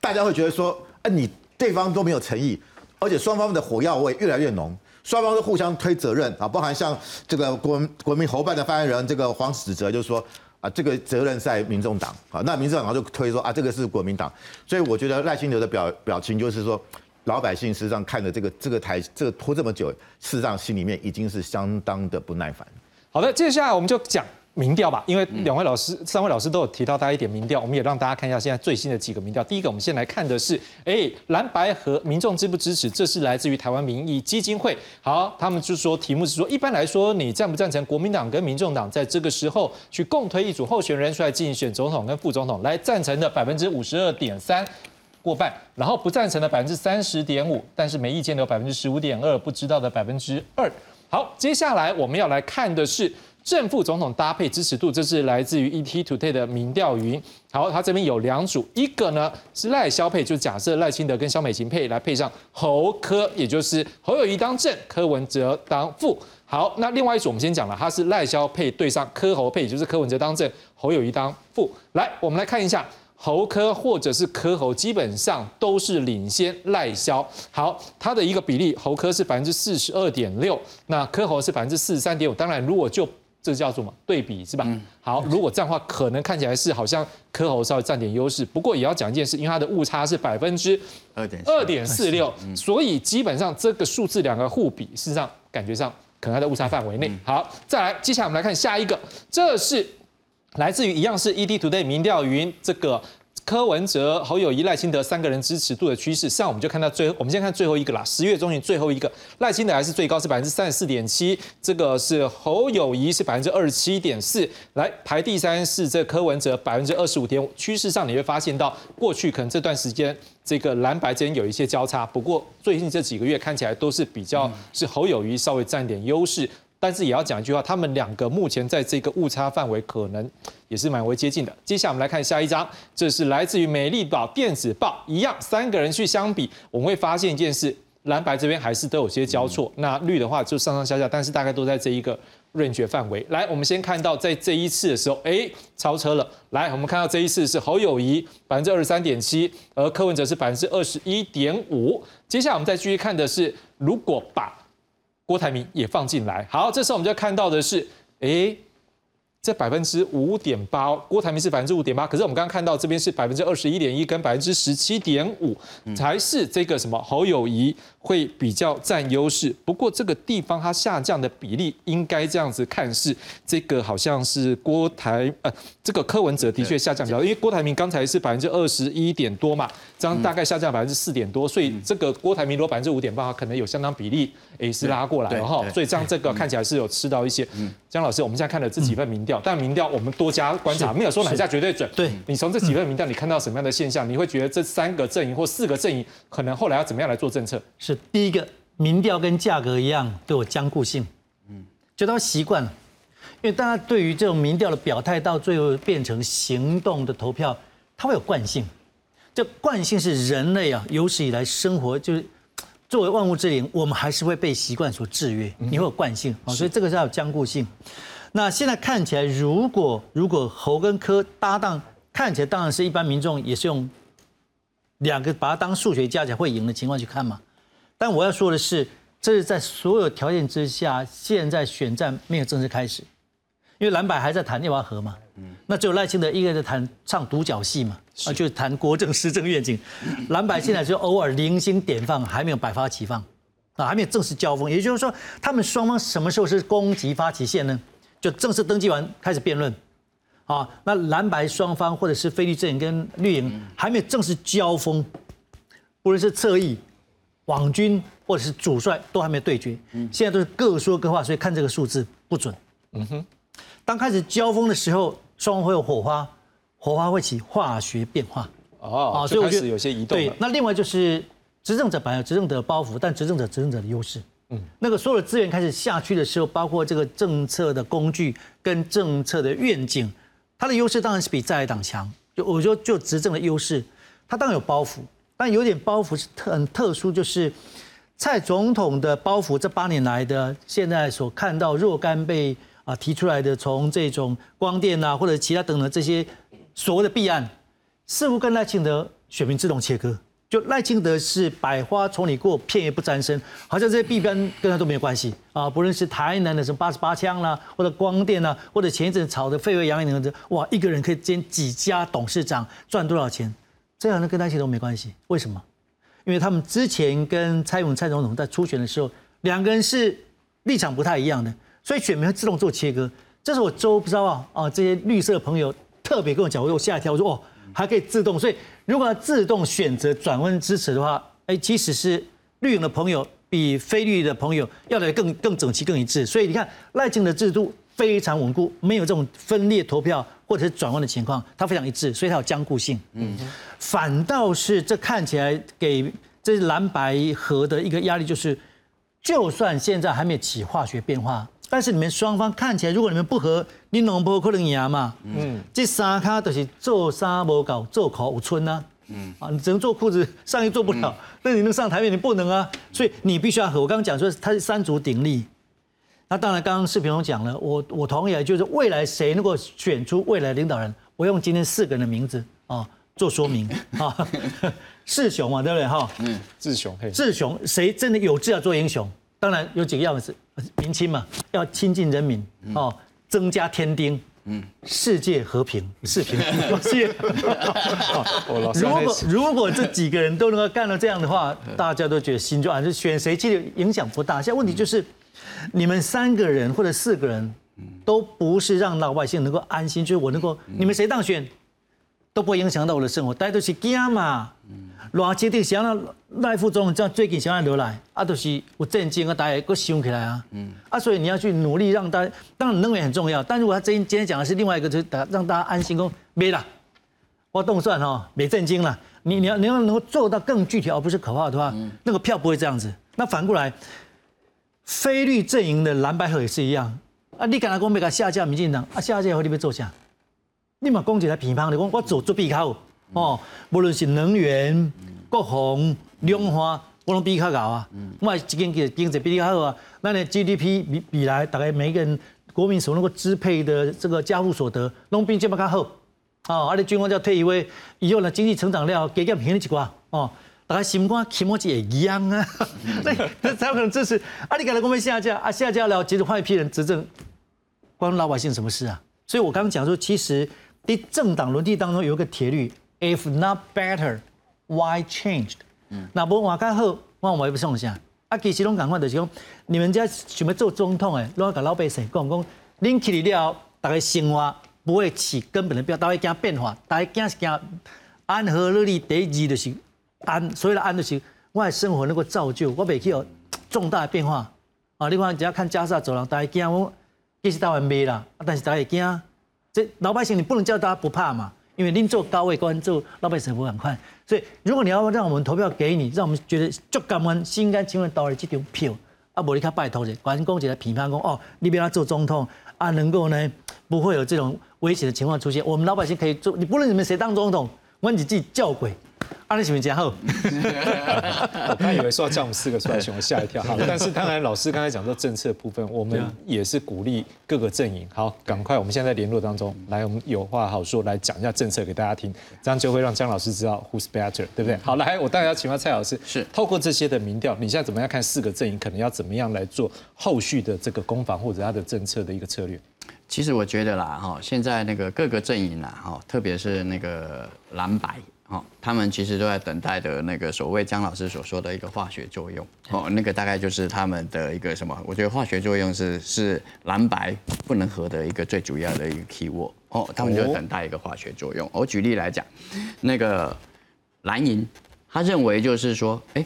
大家会觉得说，哎，你对方都没有诚意，而且双方的火药味越来越浓，双方都互相推责任啊，包含像这个国国民侯办的发言人这个黄史哲就说啊，这个责任在民众党啊，那民众党就推说啊，这个是国民党，所以我觉得赖清德的表表情就是说，老百姓事实上看着这个这个台这个拖这么久，事实上心里面已经是相当的不耐烦。好的，接下来我们就讲。民调吧，因为两位老师、三位老师都有提到大家一点民调，我们也让大家看一下现在最新的几个民调。第一个，我们先来看的是，哎，蓝白和民众支不支持？这是来自于台湾民意基金会。好，他们就说题目是说，一般来说，你赞不赞成国民党跟民众党在这个时候去共推一组候选人出来竞选总统跟副总统？来赞成的百分之五十二点三，过半，然后不赞成的百分之三十点五，但是没意见的有百分之十五点二，不知道的百分之二。好，接下来我们要来看的是。正副总统搭配支持度，这是来自于 ET Today 的民调云。好，它这边有两组，一个呢是赖萧配，就假设赖清德跟萧美琴配来配上侯科，也就是侯友谊当正，柯文哲当副。好，那另外一组我们先讲了，它是赖萧配对上柯侯配，也就是柯文哲当正，侯友谊当副。来，我们来看一下。侯科或者是科侯，基本上都是领先赖萧。好，它的一个比例，侯科是百分之四十二点六，那科侯是百分之四十三点五。当然，如果就这叫做什么对比是吧？好，如果这样的话，可能看起来是好像科侯稍微占点优势。不过也要讲一件事，因为它的误差是百分之二点二点四六，所以基本上这个数字两个互比，事实上感觉上可能它在误差范围内。好，再来，接下来我们来看下一个，这是。来自于一样是 EDtoday 民调云这个柯文哲、侯友谊、赖清德三个人支持度的趋势，上我们就看到最，我们先看最后一个啦。十月中旬最后一个，赖清德还是最高，是百分之三十四点七，这个是侯友谊是百分之二十七点四，来排第三是这柯文哲百分之二十五点五。趋势上你会发现到，过去可能这段时间这个蓝白之间有一些交叉，不过最近这几个月看起来都是比较是侯友谊稍微占点优势。但是也要讲一句话，他们两个目前在这个误差范围可能也是蛮为接近的。接下来我们来看下一张，这是来自于美丽宝电子报，一样三个人去相比，我们会发现一件事，蓝白这边还是都有些交错，那绿的话就上上下下，但是大概都在这一个 range 范围。来，我们先看到在这一次的时候，哎，超车了。来，我们看到这一次是侯友谊百分之二十三点七，而柯文哲是百分之二十一点五。接下来我们再继续看的是，如果把郭台铭也放进来，好，这时候我们就看到的是，哎。这百分之五点八，郭台铭是百分之五点八，可是我们刚刚看到这边是百分之二十一点一跟百分之十七点五，才是这个什么侯友谊会比较占优势。不过这个地方它下降的比例应该这样子看是这个好像是郭台呃这个柯文哲的确下降比较，因为郭台铭刚才是百分之二十一点多嘛，这样大概下降百分之四点多，所以这个郭台铭如果百分之五点八，可能有相当比例诶是拉过来了哈，所以这样这个看起来是有吃到一些。江老师，我们现在看了这几份民。调，但民调我们多加观察，没有说哪家绝对准。对你从这几份民调，你看到什么样的现象？你会觉得这三个阵营或四个阵营可能后来要怎么样来做政策？是第一个，民调跟价格一样都有僵固性，嗯，就都习惯了，因为大家对于这种民调的表态，到最后变成行动的投票，它会有惯性。这惯性是人类啊有史以来生活就是作为万物之灵，我们还是会被习惯所制约，你会有惯性啊，所以这个是要有僵固性。那现在看起来，如果如果侯跟柯搭档，看起来当然是一般民众也是用两个把它当数学加起来会赢的情况去看嘛。但我要说的是，这是在所有条件之下，现在选战没有正式开始，因为蓝白还在谈要不要和嘛。那只有赖清德一个人在谈唱独角戏嘛，啊，就是谈国政施政愿景。蓝白现在就偶尔零星点放，还没有百花齐放，啊，还没有正式交锋。也就是说，他们双方什么时候是攻击发起线呢？就正式登记完开始辩论，啊，那蓝白双方或者是菲律阵营跟绿营还没有正式交锋，不论是侧翼、网军或者是主帅都还没有对决，现在都是各说各话，所以看这个数字不准。嗯哼，当开始交锋的时候，双方会有火花，火花会起化学变化。哦，所以开始有些移动。对，那另外就是执政者本来有执政者的包袱，但执政者执政者的优势。嗯，那个所有的资源开始下去的时候，包括这个政策的工具跟政策的愿景，它的优势当然是比在野党强。就我说，就执政的优势，它当然有包袱，但有点包袱是特很特殊，就是蔡总统的包袱。这八年来的现在所看到若干被啊提出来的，从这种光电啊或者其他等等这些所谓的弊案，似乎跟赖清德选民自动切割。就赖清德是百花丛里过，片叶不沾身，好像这些弊端跟他都没有关系啊。不论是台南的什么八十八枪啦，或者光电啦，或者前一阵炒的沸沸扬扬的，哇，一个人可以兼几家董事长，赚多少钱？这样的跟那些都没关系。为什么？因为他们之前跟蔡英文蔡总统在初选的时候，两个人是立场不太一样的，所以选民会自动做切割。这是我周不知道啊啊，这些绿色朋友特别跟我讲，我我吓一跳，我说哦，还可以自动，所以。如果要自动选择转弯支持的话，哎，即使是绿营的朋友比非绿的朋友要来更更整齐、更一致。所以你看赖清的制度非常稳固，没有这种分裂投票或者是转弯的情况，它非常一致，所以它有坚固性。嗯，反倒是这看起来给这蓝白合的一个压力，就是就算现在还没有起化学变化。但是你们双方看起来，如果你们不和，你能不可能赢嘛？嗯，这三卡都是做沙无搞，做口无村呐。嗯，啊，你只能做裤子，上衣做不了，那你能上台面？你不能啊。所以你必须要和。我刚刚讲说，它是三足鼎立。那当然，刚刚视频中讲了，我我同意，就是未来谁能够选出未来领导人，我用今天四个人的名字啊做说明啊。志雄嘛，对不对哈？嗯，志雄，志雄，谁真的有志要做英雄？当然有几个样子，民亲嘛，要亲近人民哦，增加天丁，嗯，世界和平，世平，谢谢。如果如果这几个人都能够干到这样的话，大家都觉得心就安，就选谁其实影响不大。现在问题就是，你们三个人或者四个人，都不是让老百姓能够安心，就是我能够，你们谁当选，都不会影响到我的生活，大家都是惊嘛。偌决定想让赖副总这样最近想要留来，啊，都是有震惊啊，大家搁想起来啊，嗯，啊，所以你要去努力让大家，当然能源很重要，但如果他今今天讲的是另外一个，就是让大家安心，讲没了，我动算哈，没震惊了，你你要你要能够做到更具体，而不是可怕的话，那个票不会这样子。那反过来，非绿阵营的蓝白河也是一样，啊，你敢来讲没敢下架民进党，啊，下架后你要做啥？你嘛讲起来乒乓的，讲我做做必考。哦，无论是能源、国防、量化，我拢比较高啊。我经济经济比较好啊。那你 GDP 比比来，大概每个人国民所能够支配的这个家户所得，拢比这么较好。哦，而且军方叫退一位，以后呢经济成长了，加减平了一寡。哦，大家心肝起码是会一样啊。那才有可能支持。啊，你讲的公们下架啊，下架了，接着换一批人执政，关老百姓什么事啊？所以我刚刚讲说，其实在政党轮替当中有一个铁律。If not better, why changed？那不换较好，我我也不想啥。啊，其实拢讲话就是讲，你们家想要做总统诶，拢甲老百姓讲讲，恁起来了，大家生活不会起根本的变，大家惊变化，大家惊是惊安和乐利第一就是安，所谓的安就是我的生活能够造就，我未去有重大的变化。啊，你看只要看加沙走廊，大家惊我，其实台湾没啦，但是大家惊，这老百姓你不能叫大家不怕嘛。因为您做高位关注老百姓不很快，所以如果你要让我们投票给你，让我们觉得足甘愿心甘情愿投了这张票，啊，无你看拜托者，关公者来评判讲哦，你别他做总统啊，能够呢不会有这种危险的情况出现，我们老百姓可以做，你不论你们谁当总统，我你自己叫鬼，阿里喜明加后，我刚以为说要叫我们四个出来选，我吓一跳。好，但是当然老师刚才讲到政策部分，我们也是鼓励各个阵营。好，赶快，我们现在在联络当中，来，我们有话好说，来讲一下政策给大家听，这样就会让姜老师知道 who's better，对不对？好，来，我当然要请问蔡老师，是透过这些的民调，你现在怎么样看四个阵营可能要怎么样来做后续的这个攻防或者他的政策的一个策略？其实我觉得啦，哈，现在那个各个阵营啦，哈，特别是那个蓝白。哦，他们其实都在等待的那个所谓姜老师所说的一个化学作用。哦，那个大概就是他们的一个什么？我觉得化学作用是是蓝白不能合的一个最主要的一个 key word。哦，他们就等待一个化学作用。我举例来讲，那个蓝银，他认为就是说，哎，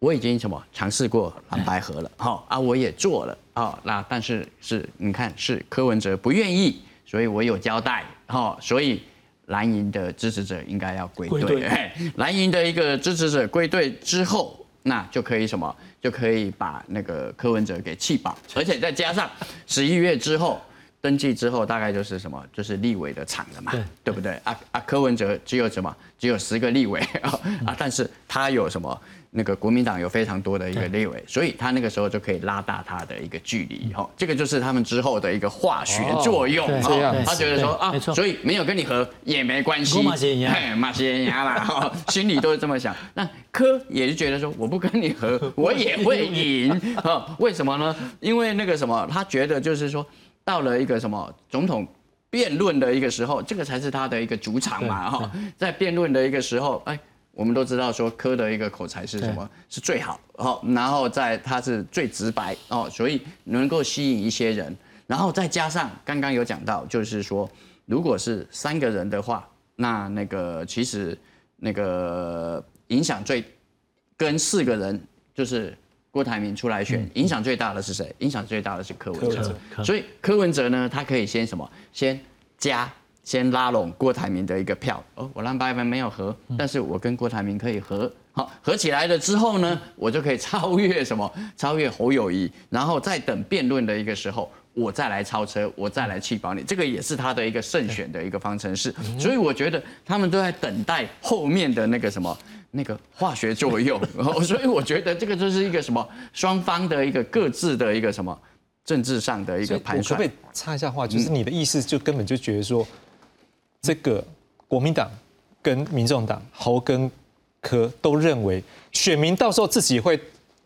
我已经什么尝试过蓝白合了，好啊，我也做了，哦，那但是是你看是柯文哲不愿意，所以我有交代，好，所以。蓝营的支持者应该要归队，蓝营的一个支持者归队之后，那就可以什么，就可以把那个柯文哲给气饱，而且再加上十一月之后登记之后，大概就是什么，就是立委的场了嘛，对不对？啊啊，柯文哲只有什么，只有十个立委 啊，啊但是他有什么？那个国民党有非常多的一个立委，所以他那个时候就可以拉大他的一个距离哈，这个就是他们之后的一个化学作用哈。他觉得说啊，所以没有跟你合也没关系，马先牙，马先牙啦，心里都是这么想。那柯也是觉得说，我不跟你合，我也会赢 哈？为什么呢？因为那个什么，他觉得就是说，到了一个什么总统辩论的一个时候，这个才是他的一个主场嘛哈，在辩论的一个时候，哎。我们都知道说科的一个口才是什么是最好哦，然后在他是最直白哦，所以能够吸引一些人，然后再加上刚刚有讲到，就是说如果是三个人的话，那那个其实那个影响最跟四个人就是郭台铭出来选，影响最大的是谁？影响最大的是柯文哲，所以柯文哲呢，他可以先什么？先加。先拉拢郭台铭的一个票哦，我蓝白们没有合，但是我跟郭台铭可以合，好合起来了之后呢，我就可以超越什么？超越侯友谊，然后再等辩论的一个时候，我再来超车，我再来气保你，这个也是他的一个胜选的一个方程式。所以我觉得他们都在等待后面的那个什么那个化学作用，所以我觉得这个就是一个什么双方的一个各自的一个什么政治上的一个盘算。可不可以插一下话？就是你的意思就根本就觉得说。这个国民党跟民众党侯跟柯都认为，选民到时候自己会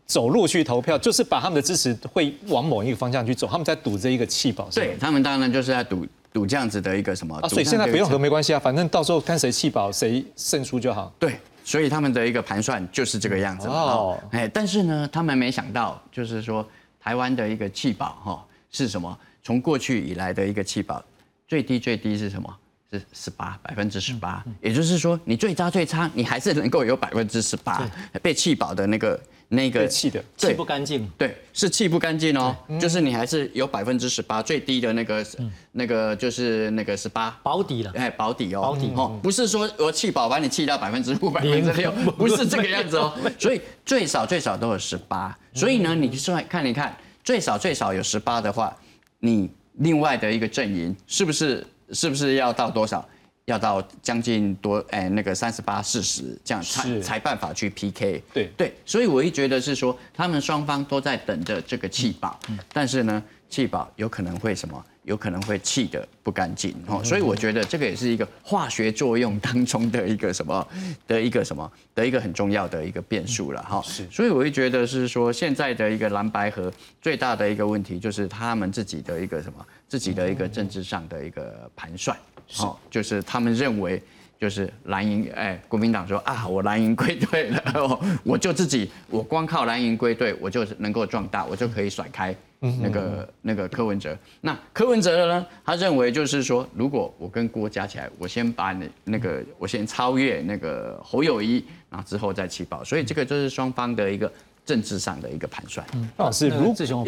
走路去投票，就是把他们的支持会往某一个方向去走，他们在赌这一个气保。对他们当然就是在赌赌这样子的一个什么。啊，所以现在不用和没关系啊，反正到时候看谁气保谁胜出就好。对，所以他们的一个盘算就是这个样子。哦，哎，但是呢，他们没想到，就是说台湾的一个气保哈是什么？从过去以来的一个气保最低最低是什么？是十八百分之十八，也就是说，你最差最差，你还是能够有百分之十八被气饱的那个那个气的气不干净，对，是气不干净哦，就是你还是有百分之十八最低的那个那个就是那个十八。保底了，哎，保底哦，保底。哦，不是说我气饱把你气到百分之五百分之六，不是这个样子哦，所以最少最少都有十八，所以呢，你算看一看，最少最少有十八的话，你另外的一个阵营是不是？是不是要到多少？要到将近多哎，那个三十八四十这样才才办法去 PK。对对，所以我一觉得是说，他们双方都在等着这个气保，但是呢，气保有可能会什么？有可能会气得不干净哦。所以我觉得这个也是一个化学作用当中的一个什么 的一个什么的一个很重要的一个变数了哈。是。所以我会觉得是说，现在的一个蓝白河最大的一个问题就是他们自己的一个什么？自己的一个政治上的一个盘算，哦，就是他们认为，就是蓝营，哎，国民党说啊，我蓝营归队了，我就自己，我光靠蓝营归队，我就能够壮大，我就可以甩开那个那个柯文哲。那柯文哲呢，他认为就是说，如果我跟郭加起来，我先把你那个，我先超越那个侯友谊，然后之后再起跑，所以这个就是双方的一个。政治上的一个盘算。嗯，老师，如志雄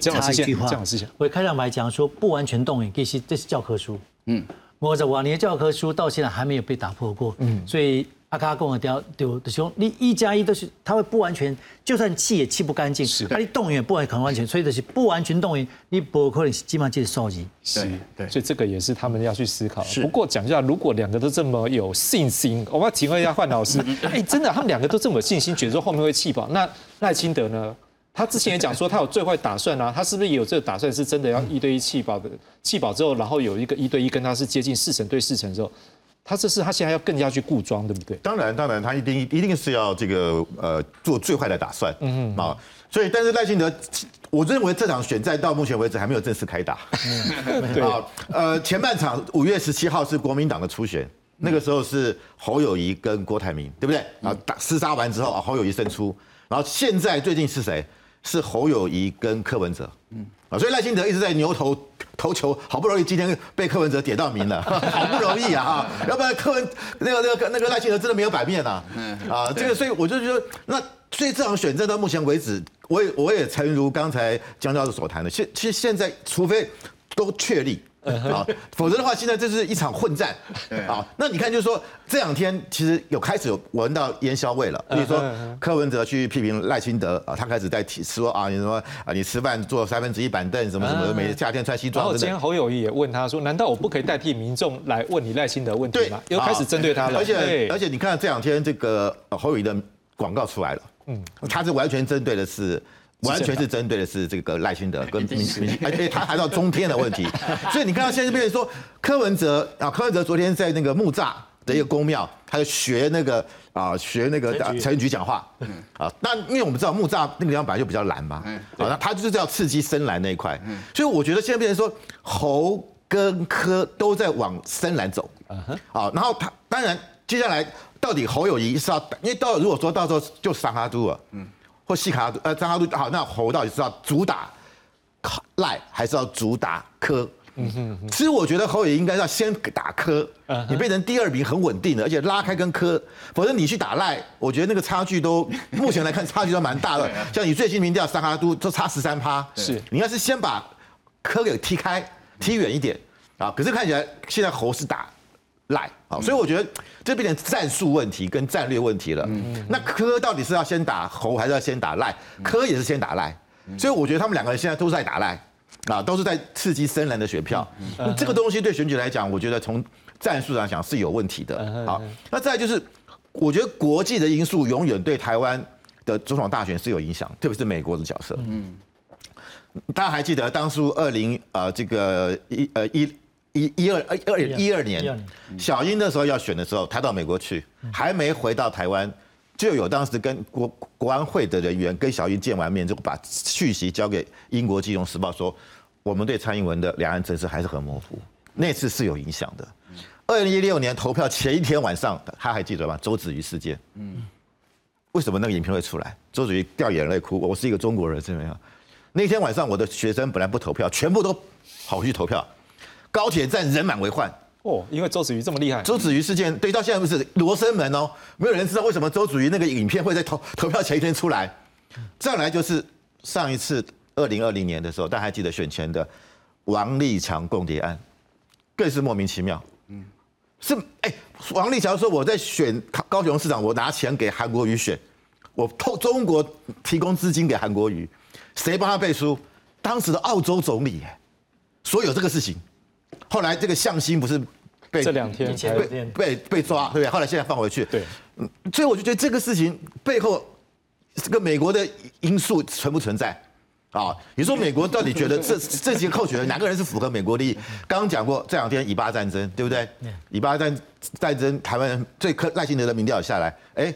插一句话，我开场白讲说不完全动员，其实这是教科书。嗯，我在往年教科书到现在还没有被打破过。嗯，所以。他刚刚跟我聊丢的兄，你一加一都是他会不完全，就算气也气不干净，是，他你动员不完很完全，所以就是不完全动员，你不可能基本上就是收集。是，对，所以这个也是他们要去思考。不过讲一下，如果两个都这么有信心，我们要请问一下范老师，哎，真的他们两个都这么有信心，觉得说后面会气爆，那赖清德呢？他之前也讲说他有最坏打算啊，他是不是也有这个打算？是真的要一对一弃保的弃保之后，然后有一个一对一跟他是接近四成对四成之后，他这是他现在要更加去固装，对不对？当然，当然，他一定一定是要这个呃做最坏的打算，嗯嗯啊，所以但是赖清德，我认为这场选战到目前为止还没有正式开打，对啊，呃前半场五月十七号是国民党的初选，那个时候是侯友谊跟郭台铭，对不对？啊打厮杀完之后啊侯友谊胜出，然后现在最近是谁？是侯友谊跟柯文哲，嗯。啊，所以赖清德一直在牛头投球，好不容易今天被柯文哲点到名了，好不容易啊，要不然柯文那个那个那个赖清德真的没有摆面呐，啊，这个所以我就觉得，那所以这场选战到目前为止，我也我也诚如刚才江教授所谈的，现其实现在除非都确立。啊，否则的话，现在这是一场混战。啊，那你看，就是说这两天其实有开始有闻到烟硝味了。比如说柯文哲去批评赖清德啊，他开始在提说啊，你说啊，你吃饭坐三分之一板凳，什么什么，每夏天穿西装。然后今天侯友谊也问他说，难道我不可以代替民众来问你赖清德问题吗？又开始针对他了。而且而且你看这两天这个侯友谊的广告出来了，嗯，他是完全针对的是。完全是针对的是这个赖清德跟民民，而且他还到中天的问题，所以你看到现在变成说柯文哲啊，柯文哲昨天在那个木栅的一个公庙，他就学那个啊学那个陈菊。讲话，啊，那因为我们知道木栅那个地方本来就比较蓝嘛，啊，那他就是要刺激深蓝那一块，所以我觉得现在变成说侯跟柯都在往深蓝走，啊，然后他当然接下来到底侯友谊是要，因为到如果说到时候就上哈都了，嗯。或西卡呃张阿都好，那侯到底是要主打赖，还是要主打科？嗯哼，其实我觉得侯也应该要先打科，你变成第二名很稳定的，而且拉开跟科，否则你去打赖，我觉得那个差距都 目前来看差距都蛮大的。像你最新民调三哈都都差十三趴，是你要是先把科给踢开，踢远一点啊。可是看起来现在侯是打。赖啊，所以我觉得这变成战术问题跟战略问题了。那科到底是要先打侯还是要先打赖？科也是先打赖，所以我觉得他们两个人现在都在打赖啊，都是在刺激深蓝的选票。这个东西对选举来讲，我觉得从战术上讲是有问题的。好，那再就是，我觉得国际的因素永远对台湾的总统大选是有影响，特别是美国的角色。嗯，大家还记得当初二零呃这个一呃一。一一二二一二年，小英那时候要选的时候，他到美国去，还没回到台湾，就有当时跟国国安会的人员跟小英见完面，就把讯息交给英国金融时报说，我们对蔡英文的两岸政策还是很模糊。那次是有影响的。二零一六年投票前一天晚上，他还记得吗？周子瑜事件。嗯。为什么那个影片会出来？周子瑜掉眼泪哭，我是一个中国人，怎么样？那天晚上我的学生本来不投票，全部都跑去投票。高铁站人满为患哦，因为周子瑜这么厉害。周子瑜事件对到现在不是罗生门哦，没有人知道为什么周子瑜那个影片会在投投票前一天出来。再来就是上一次二零二零年的时候，大家还记得选前的王立强共谍案，更是莫名其妙。嗯，是哎，王立强说我在选高雄市长，我拿钱给韩国瑜选，我偷中国提供资金给韩国瑜，谁帮他背书？当时的澳洲总理哎，说有这个事情。后来这个向心不是被这两天被被被抓，对不对？后来现在放回去，对。所以我就觉得这个事情背后，这个美国的因素存不存在？啊，你说美国到底觉得这 这几个候选人哪个人是符合美国利益？刚刚讲过这两天以巴战争，对不对？以巴战战争，台湾人最可赖清德的民调下来，哎，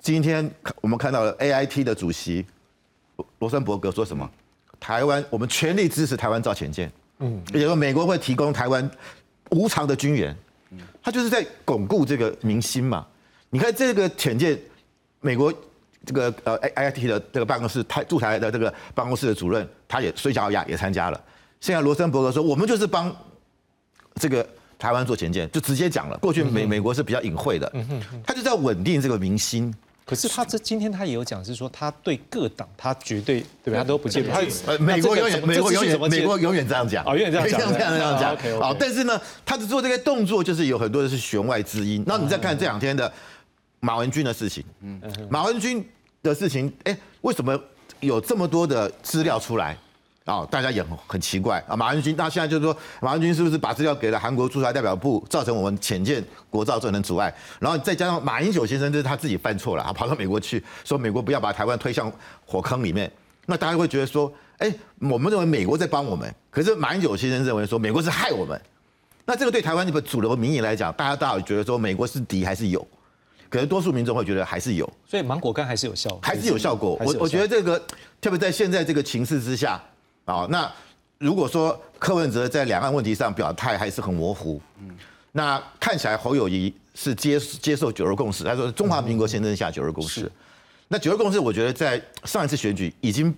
今天我们看到了 A I T 的主席罗森伯格说什么？台湾我们全力支持台湾造潜舰。嗯，也说美国会提供台湾无偿的军援，他就是在巩固这个民心嘛。你看这个潜舰，美国这个呃 I I T 的这个办公室台驻台的这个办公室的主任，他也孙小雅也参加了。现在罗森伯格说，我们就是帮这个台湾做潜舰，就直接讲了。过去美美国是比较隐晦的，他就在稳定这个民心。可是他这今天他也有讲，是说他对各党他绝对对吧？他都不介入。他呃，美国永远美国永远美国永远这样讲，哦，永远这样讲，这样这样讲。好，但是呢，他的做这个动作就是有很多的是弦外之音。那你再看这两天的马文君的事情。嗯，马文君的事情，哎，为什么有这么多的资料出来？啊，大家也很很奇怪啊。马文君，那现在就是说，马文君是不是把资料给了韩国驻台代表部，造成我们浅见国造造成阻碍？然后再加上马英九先生，就是他自己犯错了，啊，跑到美国去，说美国不要把台湾推向火坑里面。那大家会觉得说，哎，我们认为美国在帮我们，可是马英九先生认为说美国是害我们。那这个对台湾这个主流民意来讲，大家大概觉得说美国是敌还是友？可能多数民众会觉得还是有。所以芒果干还是有效，还是有效果。我我觉得这个，特别在现在这个情势之下。啊，那如果说柯文哲在两岸问题上表态还是很模糊，嗯，那看起来侯友谊是接接受九二共识，他说中华民国先生下九二共识，那九二共识我觉得在上一次选举已经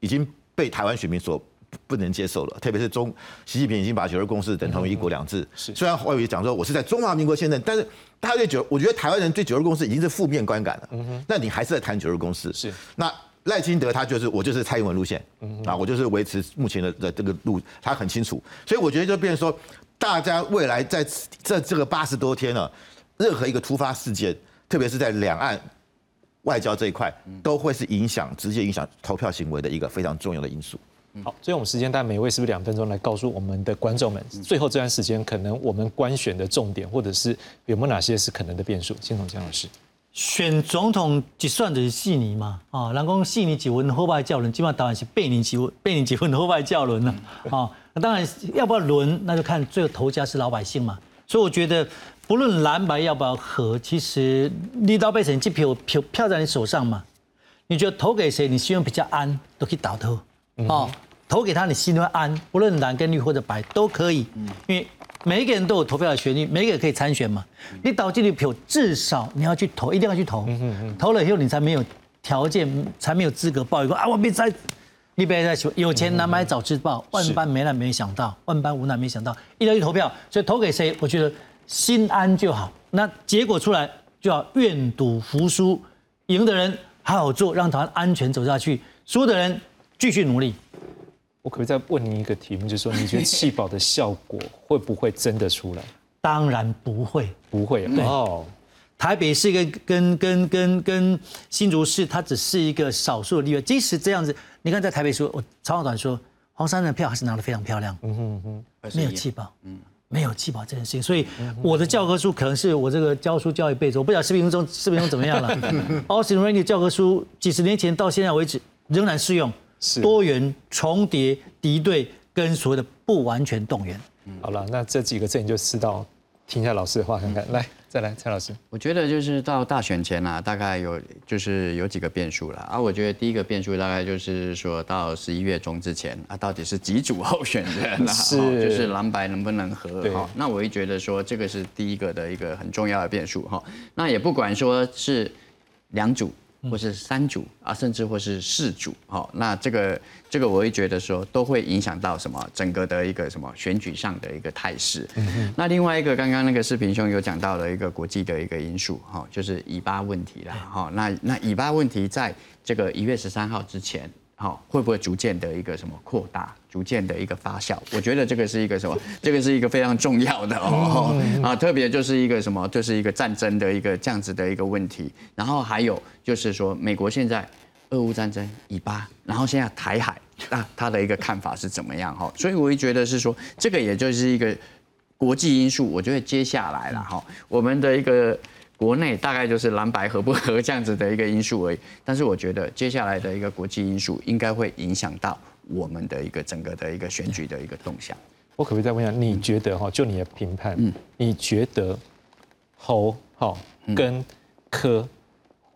已经被台湾选民所不能接受了，特别是中习近平已经把九二共识等同于一国两制，虽然侯友谊讲说我是在中华民国先生，但是大家对九，我觉得台湾人对九二共识已经是负面观感了，嗯哼，那你还是在谈九二共识，是。那。赖清德他就是我就是蔡英文路线啊，我就是维持目前的的这个路，他很清楚，所以我觉得就变成说，大家未来在这这个八十多天呢，任何一个突发事件，特别是在两岸外交这一块，都会是影响直接影响投票行为的一个非常重要的因素。好，最后我们时间，大概每位是不是两分钟来告诉我们的观众们，最后这段时间可能我们官选的重点，或者是有没有哪些是可能的变数？先从江老师。选总统就算就是细腻嘛，啊，人讲细腻几分后败教轮，基本上答案是背你几分，背你几分后败教轮了，啊，那当然要不要轮，那就看最后投家是老百姓嘛。所以我觉得不论蓝白要不要合，其实你到被成这票票票在你手上嘛，你觉得投给谁，你希望比较安，都可以倒投，啊，投给他你心里会安，不论蓝跟绿或者白都可以，因为。每一个人都有投票的权利，每一个人可以参选嘛。你倒进去票，至少你要去投，一定要去投。投了以后，你才没有条件，才没有资格报一个啊！我别再，你别再说，有钱难买早知道，万般没难没想到，万般无奈没想到，一定要去投票。所以投给谁，我觉得心安就好。那结果出来就要愿赌服输，赢的人好好做，让台湾安全走下去；输的人继续努力。我可不可以再问你一个题目，就是说，你觉得弃保的效果 会不会真的出来？当然不会，不会哦。台北是一个跟跟跟跟新竹市，它只是一个少数的例外。即使这样子，你看在台北说，我长话短说，黄山的票还是拿得非常漂亮。嗯哼哼，没有弃保，嗯，没有弃保这件事情。所以我的教科书可能是我这个教书教一辈子，我不知道视频中视频中怎么样了。Austin Rainy 教科书几十年前到现在为止仍然适用。多元重叠敌对跟所谓的不完全动员。好了，那这几个字你就知道，听一下老师的话看看。来，再来，蔡老师。我觉得就是到大选前啊，大概有就是有几个变数了啊。我觉得第一个变数大概就是说到十一月中之前啊，到底是几组候选人啊？是，就是蓝白能不能合？哈，那我会觉得说这个是第一个的一个很重要的变数哈。那也不管说是两组。或是三组啊，甚至或是四组，好，那这个这个我会觉得说都会影响到什么整个的一个什么选举上的一个态势。那另外一个刚刚那个视频兄有讲到的一个国际的一个因素，哈，就是以巴问题啦，哈，那那以巴问题在这个一月十三号之前。哈，会不会逐渐的一个什么扩大，逐渐的一个发酵？我觉得这个是一个什么？这个是一个非常重要的哦啊，特别就是一个什么，就是一个战争的一个这样子的一个问题。然后还有就是说，美国现在俄乌战争、以巴，然后现在台海，那他的一个看法是怎么样？哈，所以我会觉得是说，这个也就是一个国际因素。我觉得接下来了哈，我们的一个。国内大概就是蓝白合不合这样子的一个因素而已，但是我觉得接下来的一个国际因素应该会影响到我们的一个整个的一个选举的一个动向。我可不可以再问一下，你觉得哈，就你的评判，嗯，你觉得侯哈跟柯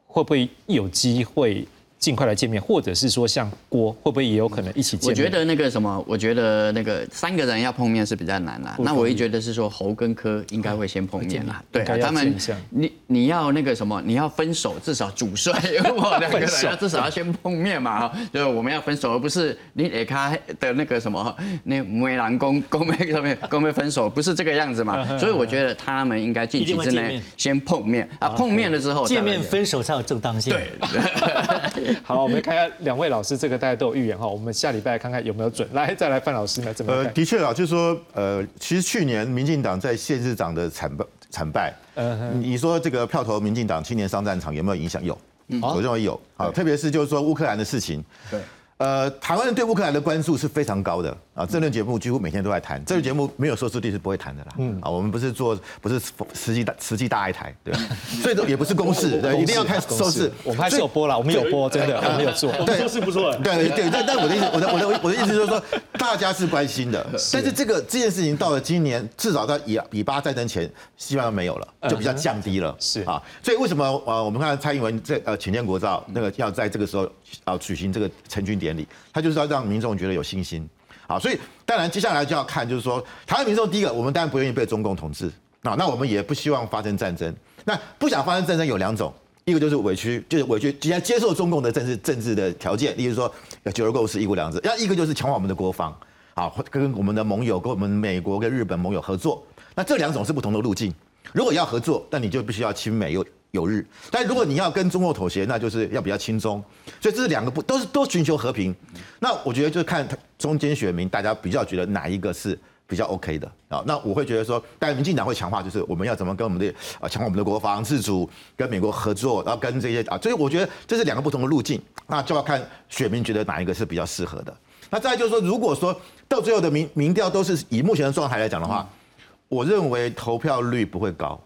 会不会有机会？尽快来见面，或者是说像郭会不会也有可能一起见面？我觉得那个什么，我觉得那个三个人要碰面是比较难啦。那我也觉得是说侯跟柯应该会先碰面啦。对，他们你你要那个什么，你要分手至少主帅我两个人要至少要先碰面嘛。就是我们要分手，而不是你给他的那个什么那梅兰公公妹上面公妹分手，不是这个样子嘛。所以我觉得他们应该近期之内先碰面啊，碰面了之后见面分手才有正当性。对。好，我们看一下两位老师，这个大家都有预言哈。我们下礼拜看看有没有准。来，再来范老师呢？怎么？呃，的确啊，就是说，呃，其实去年民进党在县市长的惨败惨败。嗯你说这个票投民进党青年上战场有没有影响？有，我认为有。好，特别是就是说乌克兰的事情。对。呃，台湾人对乌克兰的关注是非常高的啊，这轮节目几乎每天都在谈，这个节目没有收视率是不会谈的啦。嗯啊，我们不是做不是实际大实际大爱台，对吧？所以都也不是公式，对，一定要看收视。我们还是有播了，我们有播，真的，我们有做，对，收视不错。对对，但但我的意思，我的我的我的意思就是说，大家是关心的，但是这个这件事情到了今年，至少在以以巴战争前，基本上没有了，就比较降低了。是啊，所以为什么呃，我们看蔡英文在呃请建国造那个要在这个时候啊举行这个成军典礼，他就是要让民众觉得有信心。好，所以当然接下来就要看，就是说台湾民众第一个，我们当然不愿意被中共统治啊，那我们也不希望发生战争。那不想发生战争有两种，一个就是委屈，就是委屈，直接接受中共的政治政治的条件，例如说九二共识、一国两制；要一个就是强化我们的国防，啊，跟我们的盟友、跟我们美国跟日本盟友合作。那这两种是不同的路径。如果要合作，那你就必须要亲美又有日；但如果你要跟中共妥协，那就是要比较亲中。所以这是两个不都是都寻求和平。那我觉得就看中间选民大家比较觉得哪一个是比较 OK 的啊？那我会觉得说，但民进党会强化，就是我们要怎么跟我们的啊强化我们的国防自主，跟美国合作，然后跟这些啊，所以我觉得这是两个不同的路径。那就要看选民觉得哪一个是比较适合的。那再就是说，如果说到最后的民民调都是以目前的状态来讲的话，我认为投票率不会高。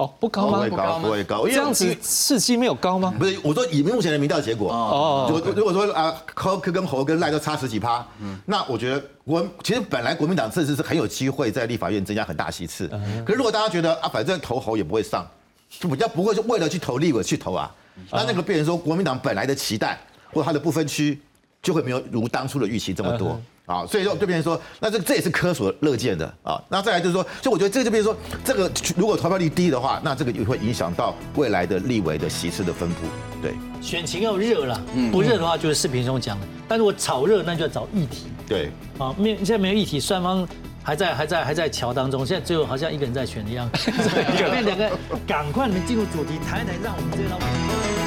哦，不高吗？不会高，不会高。这样子士气没有高吗？不是，我说以目前的民调结果，哦，如果如果说啊，柯柯跟侯跟赖都差十几趴，那我觉得国其实本来国民党这次是很有机会在立法院增加很大席次，可是如果大家觉得啊，反正投侯也不会上，就比较不会是为了去投立委去投啊，那那个变成说国民党本来的期待或它的不分区就会没有如当初的预期这么多。啊，所以说就变成说，那这这也是科所乐见的啊。那再来就是说，所以我觉得这就变成说，这个如果投票率低的话，那这个也会影响到未来的立委的席次的分布。对，选情要热了，不热的话就是视频中讲的。但如果炒热，那就要找议题。对，啊，没现在没有议题，双方还在还在还在桥当中，现在最后好像一个人在选一样。两个两个，赶快你们进入主题，谈一谈，让我们这些老百姓。